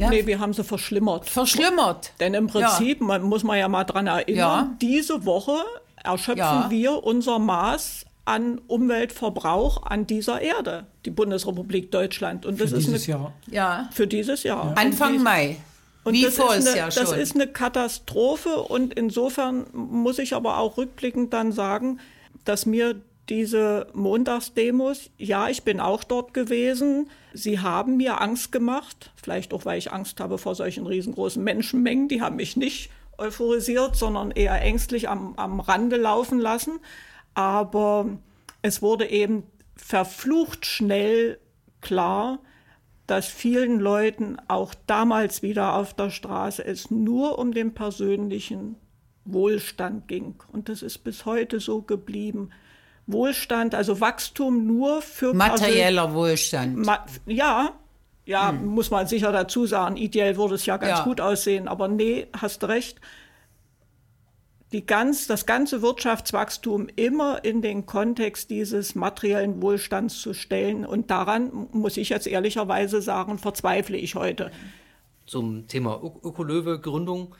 Ja? Nee, wir haben sie verschlimmert. Verschlimmert. Denn im Prinzip, ja. man muss man ja mal dran erinnern, ja. diese Woche erschöpfen ja. wir unser Maß an Umweltverbrauch an dieser Erde, die Bundesrepublik Deutschland. Und das für ist dieses eine, Jahr. Ja. Für dieses Jahr. Anfang dies, Mai. Und Wie das, ist eine, Jahr schon. das ist eine Katastrophe und insofern muss ich aber auch rückblickend dann sagen, dass mir diese Montagsdemos, ja, ich bin auch dort gewesen. Sie haben mir Angst gemacht, vielleicht auch, weil ich Angst habe vor solchen riesengroßen Menschenmengen. Die haben mich nicht euphorisiert, sondern eher ängstlich am, am Rande laufen lassen. Aber es wurde eben verflucht schnell klar, dass vielen Leuten auch damals wieder auf der Straße es nur um den persönlichen Wohlstand ging. Und das ist bis heute so geblieben. Wohlstand, also Wachstum nur für materieller Persön Wohlstand. Ma ja, ja, hm. muss man sicher dazu sagen. Ideell würde es ja ganz ja. gut aussehen, aber nee, hast recht. Die ganz, das ganze Wirtschaftswachstum immer in den Kontext dieses materiellen Wohlstands zu stellen. Und daran, muss ich jetzt ehrlicherweise sagen, verzweifle ich heute. Zum Thema Ökolöwe-Gründung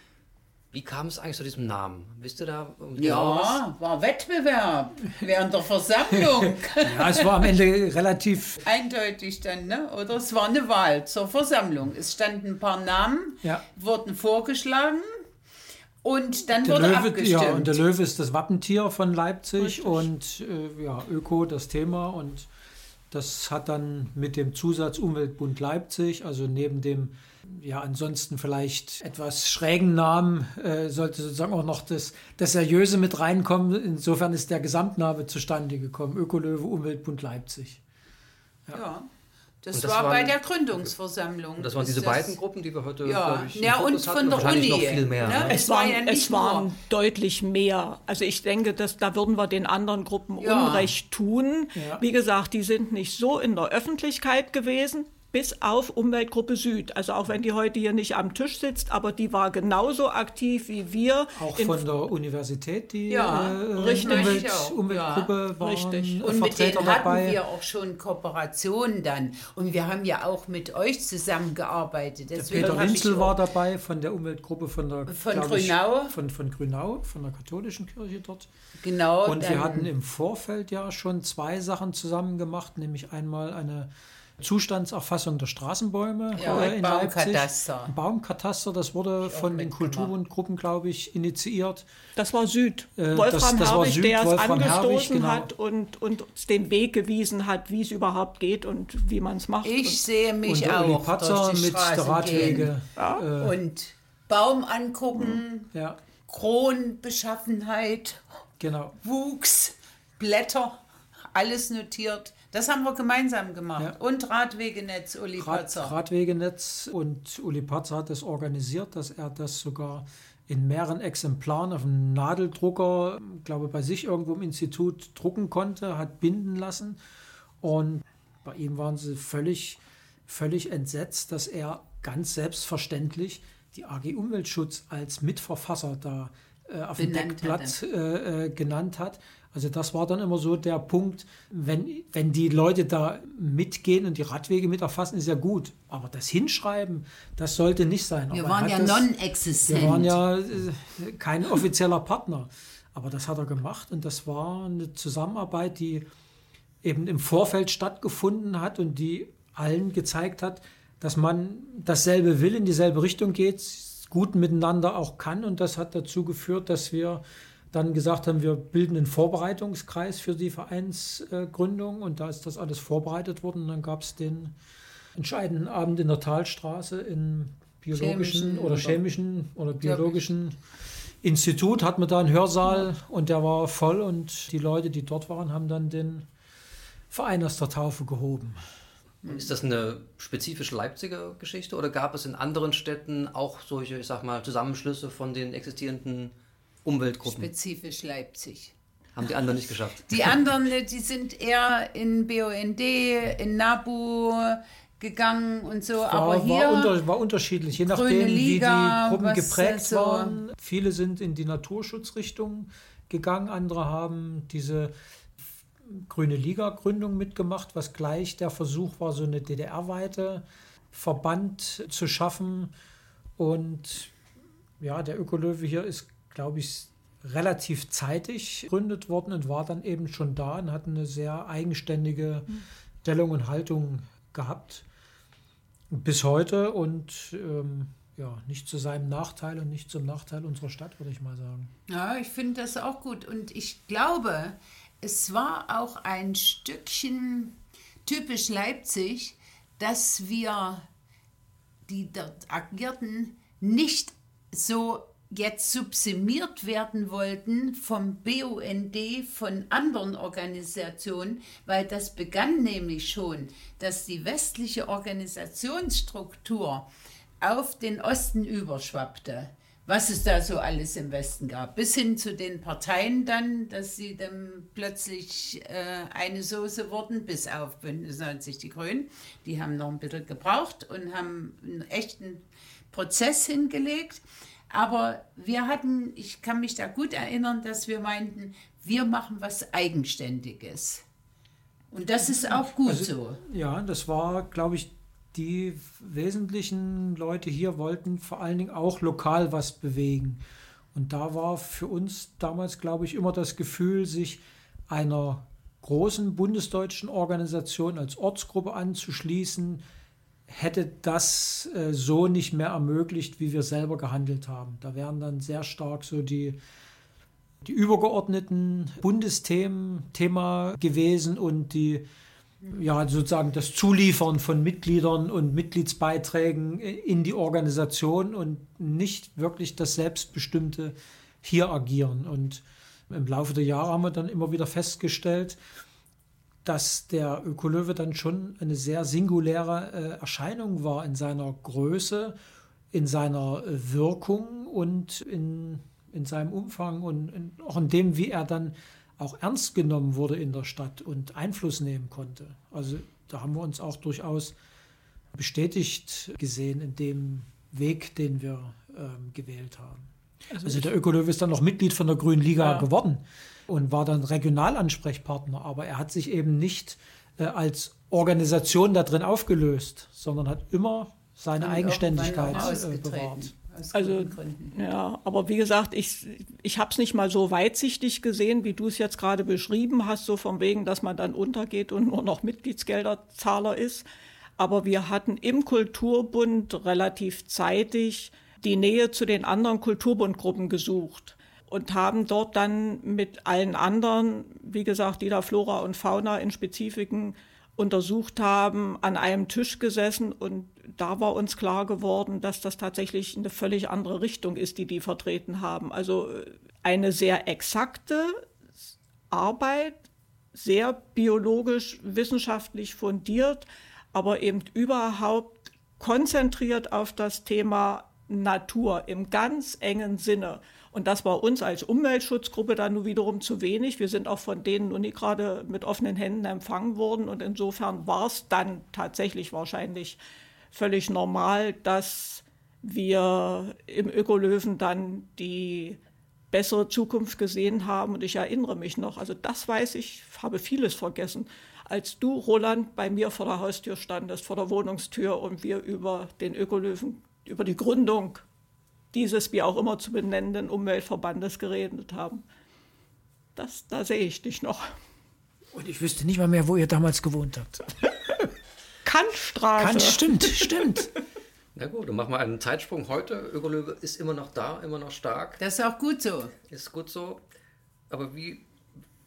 wie kam es eigentlich zu diesem Namen? Wisst ihr da genau Ja, was? war Wettbewerb während der Versammlung. ja, es war am Ende relativ eindeutig dann, ne? Oder es war eine Wahl zur Versammlung. Es standen ein paar Namen, ja. wurden vorgeschlagen. Und dann der wurde Löwe, abgestimmt. Ja, und der Löwe ist das Wappentier von Leipzig Richtig. und äh, ja, Öko das Thema und das hat dann mit dem Zusatz Umweltbund Leipzig, also neben dem ja, ansonsten vielleicht etwas schrägen Namen äh, sollte sozusagen auch noch das, das Seriöse mit reinkommen. Insofern ist der Gesamtname zustande gekommen. Ökolöwe Umweltbund Leipzig. Ja. ja. Das, das, war waren, bei der Gründungsversammlung. Und das waren diese das, beiden Gruppen, die wir heute ja, ich, ja und von der Uni. Noch viel mehr, ne? Ne? Es, waren, ja es waren deutlich mehr. Also ich denke, dass, da würden wir den anderen Gruppen ja. Unrecht tun. Ja. Wie gesagt, die sind nicht so in der Öffentlichkeit gewesen bis auf Umweltgruppe Süd. Also auch wenn die heute hier nicht am Tisch sitzt, aber die war genauso aktiv wie wir. Auch von der Universität, die ja, äh, richtig, Umwelt, Umweltgruppe ja, war richtig. Und mit denen hatten wir auch schon Kooperationen dann. Und wir haben ja auch mit euch zusammengearbeitet. Deswegen der Peter Rinzel war dabei von der Umweltgruppe von der von Grünau. Ich, von, von Grünau, von der katholischen Kirche dort. Genau. Und wir hatten im Vorfeld ja schon zwei Sachen zusammen gemacht, nämlich einmal eine Zustandserfassung der Straßenbäume ja, äh, in Baumkataster. Leipzig. Baumkataster, das wurde ich von den Kulturbundgruppen, glaube ich, initiiert. Das war Süd. Äh, Wolfram das, das Herwig, Süd, der Wolfram es angestoßen Herwig, genau. hat und, und uns den Weg gewiesen hat, wie es überhaupt geht und wie man es macht. Ich und, sehe mich und auch Patzer mit der Radwege. Ja. Äh, und Baum angucken, ja. Kronbeschaffenheit, genau. Wuchs, Blätter, alles notiert. Das haben wir gemeinsam gemacht. Ja. Und Radwegenetz, Uli Rad, Patzer. Radwegenetz und Uli Patzer hat es das organisiert, dass er das sogar in mehreren Exemplaren auf einem Nadeldrucker, glaube bei sich irgendwo im Institut drucken konnte, hat binden lassen. Und bei ihm waren sie völlig, völlig entsetzt, dass er ganz selbstverständlich die AG Umweltschutz als Mitverfasser da äh, auf dem Deckblatt äh, äh, genannt hat. Also das war dann immer so der Punkt, wenn, wenn die Leute da mitgehen und die Radwege mit erfassen, ist ja gut. Aber das Hinschreiben, das sollte nicht sein. Wir Aber waren ja non-existent. Wir waren ja äh, kein offizieller Partner. Aber das hat er gemacht und das war eine Zusammenarbeit, die eben im Vorfeld stattgefunden hat und die allen gezeigt hat, dass man dasselbe will, in dieselbe Richtung geht, guten Miteinander auch kann. Und das hat dazu geführt, dass wir dann gesagt haben, wir bilden einen Vorbereitungskreis für die Vereinsgründung. Und da ist das alles vorbereitet worden. Und dann gab es den entscheidenden Abend in der Talstraße im biologischen chemischen oder chemischen oder biologischen Institut. Hatten wir da einen Hörsaal und der war voll. Und die Leute, die dort waren, haben dann den Verein aus der Taufe gehoben. Ist das eine spezifisch Leipziger Geschichte oder gab es in anderen Städten auch solche, ich sag mal, Zusammenschlüsse von den existierenden Umweltgruppen? Spezifisch Leipzig. Haben die anderen nicht geschafft? Die anderen, die sind eher in BUND, in NABU gegangen und so. War, Aber hier war, unter, war unterschiedlich, je nachdem, Liga, wie die Gruppen geprägt so waren. Viele sind in die Naturschutzrichtung gegangen, andere haben diese Grüne Liga-Gründung mitgemacht, was gleich der Versuch war, so eine DDR-weite Verband zu schaffen. Und ja, der Ökolöwe hier ist, glaube ich, relativ zeitig gegründet worden und war dann eben schon da und hat eine sehr eigenständige Stellung und Haltung gehabt. Bis heute und ähm, ja, nicht zu seinem Nachteil und nicht zum Nachteil unserer Stadt, würde ich mal sagen. Ja, ich finde das auch gut. Und ich glaube, es war auch ein Stückchen typisch Leipzig, dass wir, die dort agierten, nicht so jetzt subsumiert werden wollten vom BUND, von anderen Organisationen, weil das begann nämlich schon, dass die westliche Organisationsstruktur auf den Osten überschwappte was es da so alles im Westen gab. Bis hin zu den Parteien dann, dass sie dann plötzlich äh, eine Soße wurden, bis auf Bündnis 90 die Grünen. Die haben noch ein bisschen gebraucht und haben einen echten Prozess hingelegt. Aber wir hatten, ich kann mich da gut erinnern, dass wir meinten, wir machen was Eigenständiges. Und das ist auch gut also, so. Ja, das war, glaube ich, die wesentlichen Leute hier wollten vor allen Dingen auch lokal was bewegen. Und da war für uns damals, glaube ich, immer das Gefühl, sich einer großen bundesdeutschen Organisation als Ortsgruppe anzuschließen, hätte das äh, so nicht mehr ermöglicht, wie wir selber gehandelt haben. Da wären dann sehr stark so die, die übergeordneten Bundesthemen Thema gewesen und die ja, sozusagen das Zuliefern von Mitgliedern und Mitgliedsbeiträgen in die Organisation und nicht wirklich das selbstbestimmte hier agieren. Und im Laufe der Jahre haben wir dann immer wieder festgestellt, dass der Ökolöwe dann schon eine sehr singuläre äh, Erscheinung war in seiner Größe, in seiner äh, Wirkung und in, in seinem Umfang und in, auch in dem, wie er dann auch ernst genommen wurde in der Stadt und Einfluss nehmen konnte. Also da haben wir uns auch durchaus bestätigt gesehen in dem Weg, den wir ähm, gewählt haben. Also, also der Ökolöw ist dann noch Mitglied von der Grünen Liga ja. geworden und war dann Regionalansprechpartner, aber er hat sich eben nicht äh, als Organisation da drin aufgelöst, sondern hat immer seine und Eigenständigkeit äh, bewahrt. also, Ja, aber wie gesagt, ich, ich habe es nicht mal so weitsichtig gesehen, wie du es jetzt gerade beschrieben hast, so von wegen, dass man dann untergeht und nur noch Mitgliedsgelderzahler ist. Aber wir hatten im Kulturbund relativ zeitig die Nähe zu den anderen Kulturbundgruppen gesucht und haben dort dann mit allen anderen, wie gesagt, die da Flora und Fauna in Spezifiken untersucht haben, an einem Tisch gesessen und da war uns klar geworden, dass das tatsächlich eine völlig andere Richtung ist, die die vertreten haben. Also äh, eine sehr exakte Arbeit, sehr biologisch, wissenschaftlich fundiert, aber eben überhaupt konzentriert auf das Thema Natur im ganz engen Sinne. Und das war uns als Umweltschutzgruppe dann nur wiederum zu wenig. Wir sind auch von denen nur nicht gerade mit offenen Händen empfangen worden. Und insofern war es dann tatsächlich wahrscheinlich völlig normal, dass wir im Ökolöwen dann die bessere Zukunft gesehen haben. Und ich erinnere mich noch, also das weiß ich, habe vieles vergessen, als du, Roland, bei mir vor der Haustür standest, vor der Wohnungstür und wir über den Ökolöwen, über die Gründung dieses, wie auch immer zu benennenden Umweltverbandes geredet haben. Das, da sehe ich dich noch. Und ich wüsste nicht mal mehr, wo ihr damals gewohnt habt. Kantstraße. Kant, stimmt, stimmt. Na gut, dann machen wir einen Zeitsprung heute. Ökolöwe ist immer noch da, immer noch stark. Das ist auch gut so. Ist gut so. Aber wie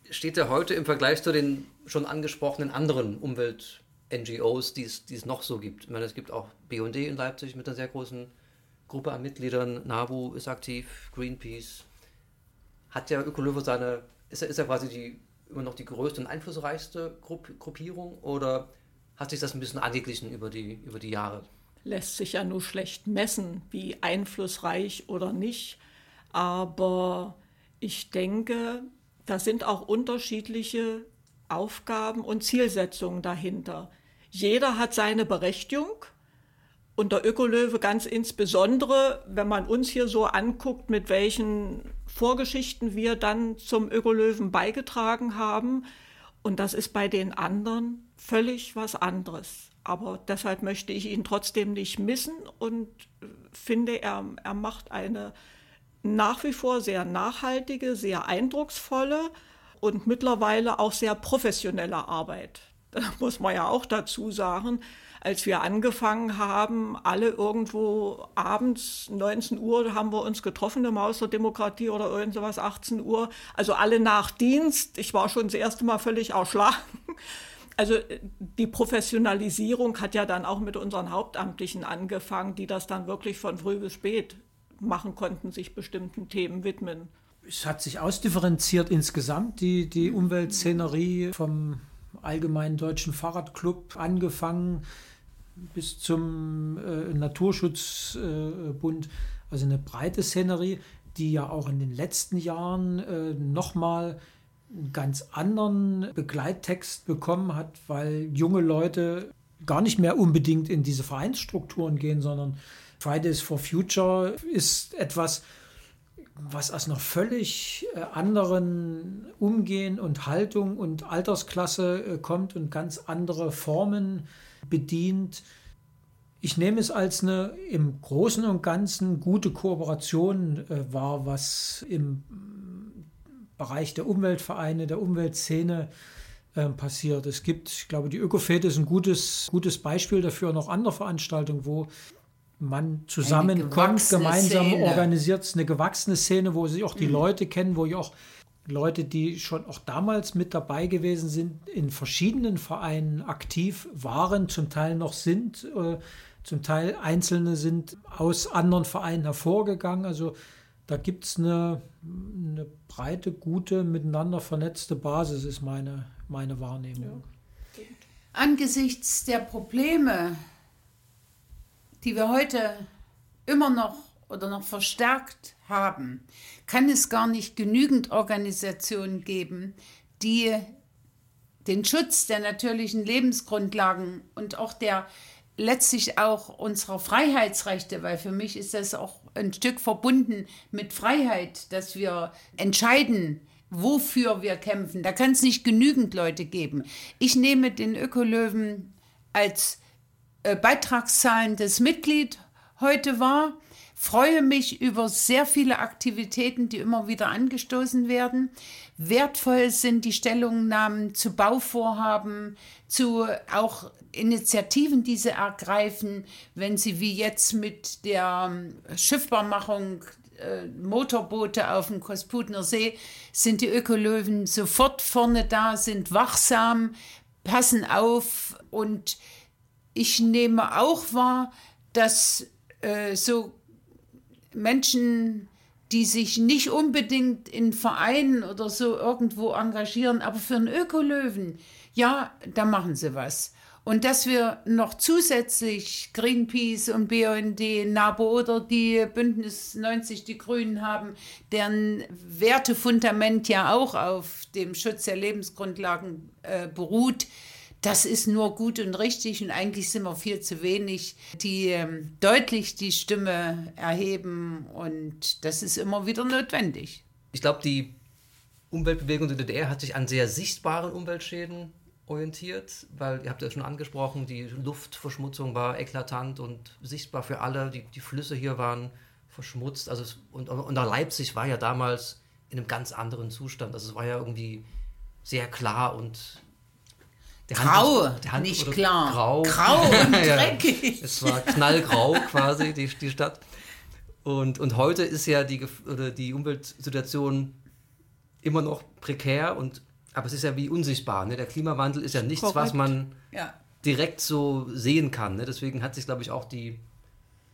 steht er heute im Vergleich zu den schon angesprochenen anderen Umwelt-NGOs, die es noch so gibt? Ich meine, es gibt auch BD in Leipzig mit einer sehr großen Gruppe an Mitgliedern. NABU ist aktiv, Greenpeace. Hat ja Ökolöwe seine, ist er, ist er quasi die, immer noch die größte und einflussreichste Gruppierung oder hat sich das ein bisschen angeglichen über die, über die Jahre? lässt sich ja nur schlecht messen, wie einflussreich oder nicht. Aber ich denke, da sind auch unterschiedliche Aufgaben und Zielsetzungen dahinter. Jeder hat seine Berechtigung und der Ökolöwe ganz insbesondere, wenn man uns hier so anguckt, mit welchen Vorgeschichten wir dann zum Ökolöwen beigetragen haben. Und das ist bei den anderen völlig was anderes. Aber deshalb möchte ich ihn trotzdem nicht missen und finde, er, er macht eine nach wie vor sehr nachhaltige, sehr eindrucksvolle und mittlerweile auch sehr professionelle Arbeit. Das muss man ja auch dazu sagen. Als wir angefangen haben, alle irgendwo abends 19 Uhr haben wir uns getroffen im Haus der Demokratie oder irgend sowas, 18 Uhr. Also alle nach Dienst. Ich war schon das erste Mal völlig erschlagen also äh, die Professionalisierung hat ja dann auch mit unseren Hauptamtlichen angefangen, die das dann wirklich von früh bis spät machen konnten, sich bestimmten Themen widmen. Es hat sich ausdifferenziert insgesamt, die, die Umweltszenerie vom Allgemeinen Deutschen Fahrradclub angefangen bis zum äh, Naturschutzbund. Äh, also eine breite Szenerie, die ja auch in den letzten Jahren äh, nochmal einen ganz anderen Begleittext bekommen hat, weil junge Leute gar nicht mehr unbedingt in diese Vereinsstrukturen gehen, sondern Fridays for Future ist etwas, was aus einer völlig äh, anderen Umgehen und Haltung und Altersklasse äh, kommt und ganz andere Formen bedient. Ich nehme es als eine im Großen und Ganzen gute Kooperation äh, wahr, was im Bereich der Umweltvereine, der Umweltszene äh, passiert. Es gibt, ich glaube, die Ökofete ist ein gutes, gutes Beispiel dafür, noch andere Veranstaltungen, wo man zusammenkommt, gemeinsam Szene. organisiert, eine gewachsene Szene, wo sich auch die mhm. Leute kennen, wo ja auch Leute, die schon auch damals mit dabei gewesen sind, in verschiedenen Vereinen aktiv waren, zum Teil noch sind, äh, zum Teil Einzelne sind aus anderen Vereinen hervorgegangen. Also da gibt es eine, eine, breite, gute, miteinander vernetzte Basis, ist meine, meine Wahrnehmung. Ja. Angesichts der Probleme, die wir heute immer noch oder noch verstärkt haben, kann es gar nicht genügend Organisationen geben, die den Schutz der natürlichen Lebensgrundlagen und auch der letztlich auch unserer Freiheitsrechte, weil für mich ist das auch ein Stück verbunden mit Freiheit, dass wir entscheiden, wofür wir kämpfen. Da kann es nicht genügend Leute geben. Ich nehme den Ökolöwen als äh, beitragszahlendes Mitglied heute wahr, freue mich über sehr viele Aktivitäten, die immer wieder angestoßen werden. Wertvoll sind die Stellungnahmen zu Bauvorhaben, zu auch Initiativen, die sie ergreifen, wenn sie wie jetzt mit der ähm, Schiffbarmachung äh, Motorboote auf dem Kosputner See, sind die Ökolöwen sofort vorne da, sind wachsam, passen auf und ich nehme auch wahr, dass äh, so Menschen, die sich nicht unbedingt in Vereinen oder so irgendwo engagieren, aber für einen Ökolöwen, ja, da machen sie was. Und dass wir noch zusätzlich Greenpeace und BUND, NABO oder die Bündnis 90, die Grünen haben, deren Wertefundament ja auch auf dem Schutz der Lebensgrundlagen äh, beruht, das ist nur gut und richtig und eigentlich sind wir viel zu wenig, die ähm, deutlich die Stimme erheben und das ist immer wieder notwendig. Ich glaube, die Umweltbewegung der DDR hat sich an sehr sichtbaren Umweltschäden orientiert, weil ihr habt ja schon angesprochen, die Luftverschmutzung war eklatant und sichtbar für alle. Die, die Flüsse hier waren verschmutzt. Also es, und, und Leipzig war ja damals in einem ganz anderen Zustand. Also es war ja irgendwie sehr klar und Der grau, Hand, Hand nicht klar. Grau. Grau und dreckig. es war knallgrau quasi, die, die Stadt. Und, und heute ist ja die, oder die Umweltsituation immer noch prekär, und, aber es ist ja wie unsichtbar. Ne? Der Klimawandel ist ja nichts, Korrekt. was man ja. direkt so sehen kann. Ne? Deswegen hat sich, glaube ich, auch die,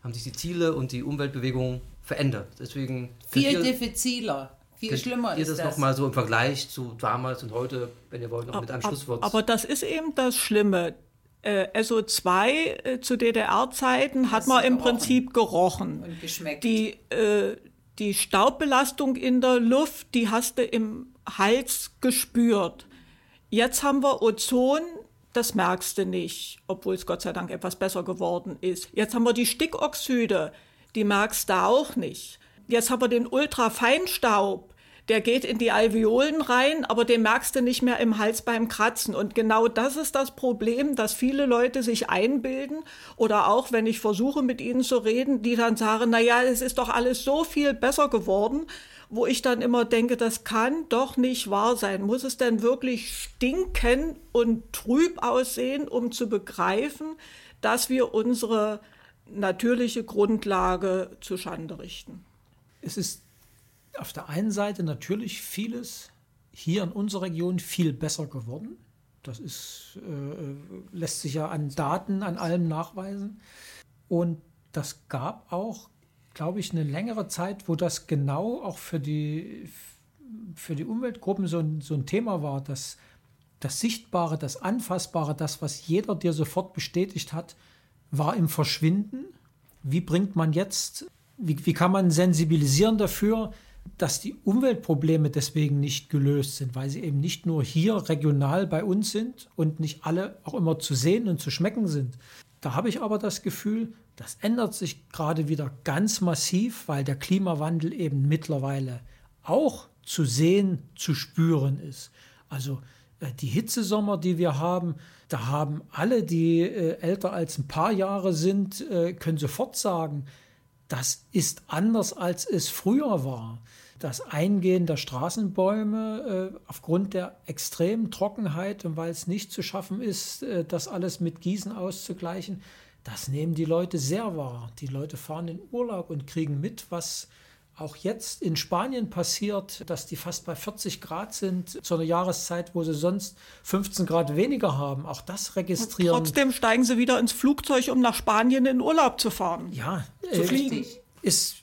haben sich die Ziele und die Umweltbewegung verändert. Deswegen viel diffiziler. Viel schlimmer ist das. das nochmal so im Vergleich zu damals und heute, wenn ihr wollt, noch mit einem Schlusswort. Aber das ist eben das Schlimme. Äh, SO2 äh, zu DDR-Zeiten hat man im gerochen. Prinzip gerochen. Und geschmeckt. Die, äh, die Staubbelastung in der Luft, die hast du im Hals gespürt. Jetzt haben wir Ozon, das merkst du nicht, obwohl es Gott sei Dank etwas besser geworden ist. Jetzt haben wir die Stickoxide, die merkst du auch nicht. Jetzt haben wir den Ultrafeinstaub, der geht in die Alveolen rein, aber den merkst du nicht mehr im Hals beim Kratzen. Und genau das ist das Problem, dass viele Leute sich einbilden oder auch, wenn ich versuche, mit ihnen zu reden, die dann sagen, na ja, es ist doch alles so viel besser geworden, wo ich dann immer denke, das kann doch nicht wahr sein. Muss es denn wirklich stinken und trüb aussehen, um zu begreifen, dass wir unsere natürliche Grundlage zu Schande richten? Es ist auf der einen Seite natürlich vieles hier in unserer Region viel besser geworden. Das ist, äh, lässt sich ja an Daten, an allem nachweisen. Und das gab auch, glaube ich, eine längere Zeit, wo das genau auch für die, für die Umweltgruppen so ein, so ein Thema war, dass das Sichtbare, das Anfassbare, das, was jeder dir sofort bestätigt hat, war im Verschwinden. Wie bringt man jetzt, wie, wie kann man sensibilisieren dafür, dass die Umweltprobleme deswegen nicht gelöst sind, weil sie eben nicht nur hier regional bei uns sind und nicht alle auch immer zu sehen und zu schmecken sind. Da habe ich aber das Gefühl, das ändert sich gerade wieder ganz massiv, weil der Klimawandel eben mittlerweile auch zu sehen, zu spüren ist. Also äh, die Hitzesommer, die wir haben, da haben alle, die äh, älter als ein paar Jahre sind, äh, können sofort sagen, das ist anders, als es früher war. Das Eingehen der Straßenbäume äh, aufgrund der extremen Trockenheit und weil es nicht zu schaffen ist, äh, das alles mit Gießen auszugleichen, das nehmen die Leute sehr wahr. Die Leute fahren in Urlaub und kriegen mit, was auch jetzt in Spanien passiert, dass die fast bei 40 Grad sind, zu einer Jahreszeit, wo sie sonst 15 Grad weniger haben. Auch das registrieren. Und trotzdem steigen sie wieder ins Flugzeug, um nach Spanien in Urlaub zu fahren. Ja, zu äh, fliegen. Es,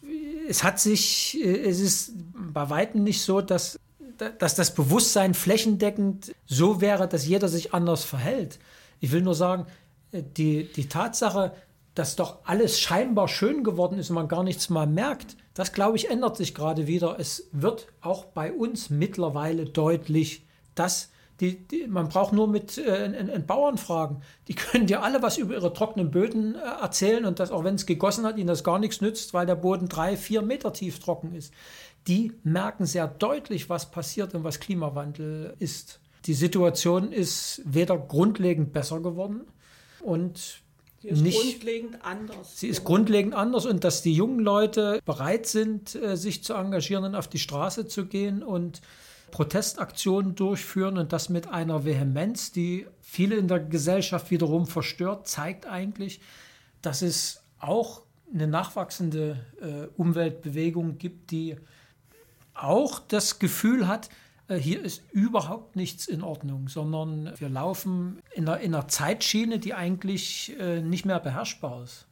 es hat sich, äh, es ist bei Weitem nicht so, dass, dass das Bewusstsein flächendeckend so wäre, dass jeder sich anders verhält. Ich will nur sagen, äh, die, die Tatsache, dass doch alles scheinbar schön geworden ist und man gar nichts mal merkt, das glaube ich ändert sich gerade wieder. Es wird auch bei uns mittlerweile deutlich, dass die, die, man braucht nur mit äh, einen Bauern fragen. Die können dir alle was über ihre trockenen Böden äh, erzählen und dass auch wenn es gegossen hat, ihnen das gar nichts nützt, weil der Boden drei, vier Meter tief trocken ist. Die merken sehr deutlich, was passiert und was Klimawandel ist. Die Situation ist weder grundlegend besser geworden und Sie ist nicht, grundlegend anders. Sie ist grundlegend anders und dass die jungen Leute bereit sind, äh, sich zu engagieren und auf die Straße zu gehen und Protestaktionen durchführen und das mit einer Vehemenz, die viele in der Gesellschaft wiederum verstört, zeigt eigentlich, dass es auch eine nachwachsende äh, Umweltbewegung gibt, die auch das Gefühl hat, hier ist überhaupt nichts in Ordnung, sondern wir laufen in einer, in einer Zeitschiene, die eigentlich äh, nicht mehr beherrschbar ist.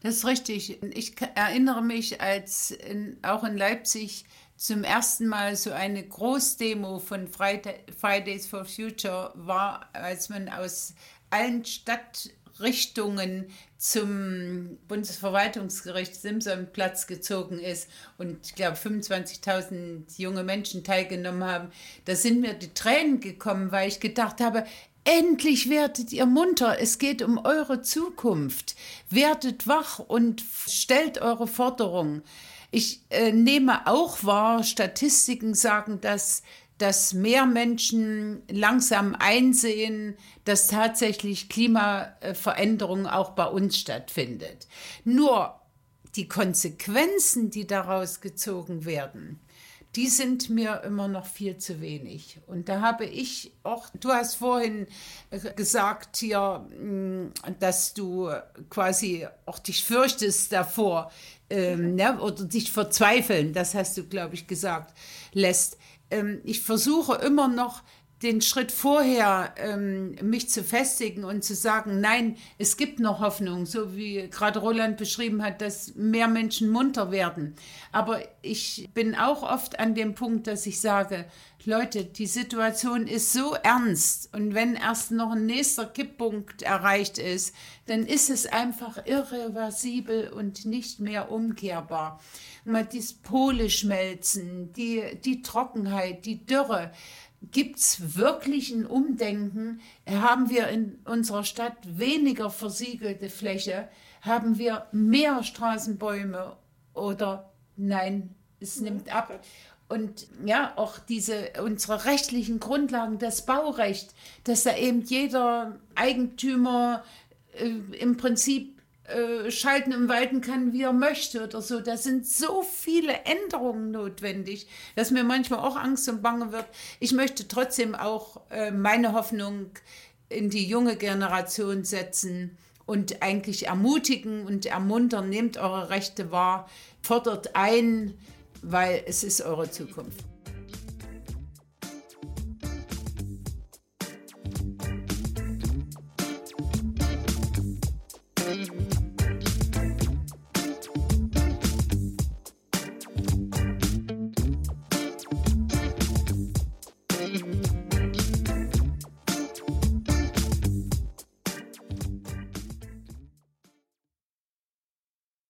Das ist richtig. Ich erinnere mich, als in, auch in Leipzig zum ersten Mal so eine Großdemo von Fridays for Future war, als man aus allen Stadt Richtungen zum Bundesverwaltungsgericht Simsonplatz gezogen ist und ich glaube 25.000 junge Menschen teilgenommen haben, da sind mir die Tränen gekommen, weil ich gedacht habe, endlich werdet ihr munter, es geht um eure Zukunft, werdet wach und stellt eure Forderungen. Ich äh, nehme auch wahr, Statistiken sagen, dass dass mehr Menschen langsam einsehen, dass tatsächlich Klimaveränderung auch bei uns stattfindet. Nur die Konsequenzen, die daraus gezogen werden, die sind mir immer noch viel zu wenig. Und da habe ich auch, du hast vorhin gesagt hier, mm, dass du quasi auch dich fürchtest davor ähm, ne, oder dich verzweifeln, das hast du, glaube ich, gesagt, lässt. Ähm, ich versuche immer noch, den Schritt vorher, ähm, mich zu festigen und zu sagen, nein, es gibt noch Hoffnung, so wie gerade Roland beschrieben hat, dass mehr Menschen munter werden. Aber ich bin auch oft an dem Punkt, dass ich sage, Leute, die Situation ist so ernst und wenn erst noch ein nächster Kipppunkt erreicht ist, dann ist es einfach irreversibel und nicht mehr umkehrbar. Mal dieses Pole schmelzen, die, die Trockenheit, die Dürre, Gibt es wirklich ein Umdenken? Haben wir in unserer Stadt weniger versiegelte Fläche? Haben wir mehr Straßenbäume oder nein, es nimmt ab? Und ja, auch diese, unsere rechtlichen Grundlagen, das Baurecht, dass da eben jeder Eigentümer äh, im Prinzip äh, schalten und walten kann, wie er möchte oder so. Da sind so viele Änderungen notwendig, dass mir manchmal auch Angst und Bange wird. Ich möchte trotzdem auch äh, meine Hoffnung in die junge Generation setzen und eigentlich ermutigen und ermuntern, nehmt eure Rechte wahr, fordert ein, weil es ist eure Zukunft.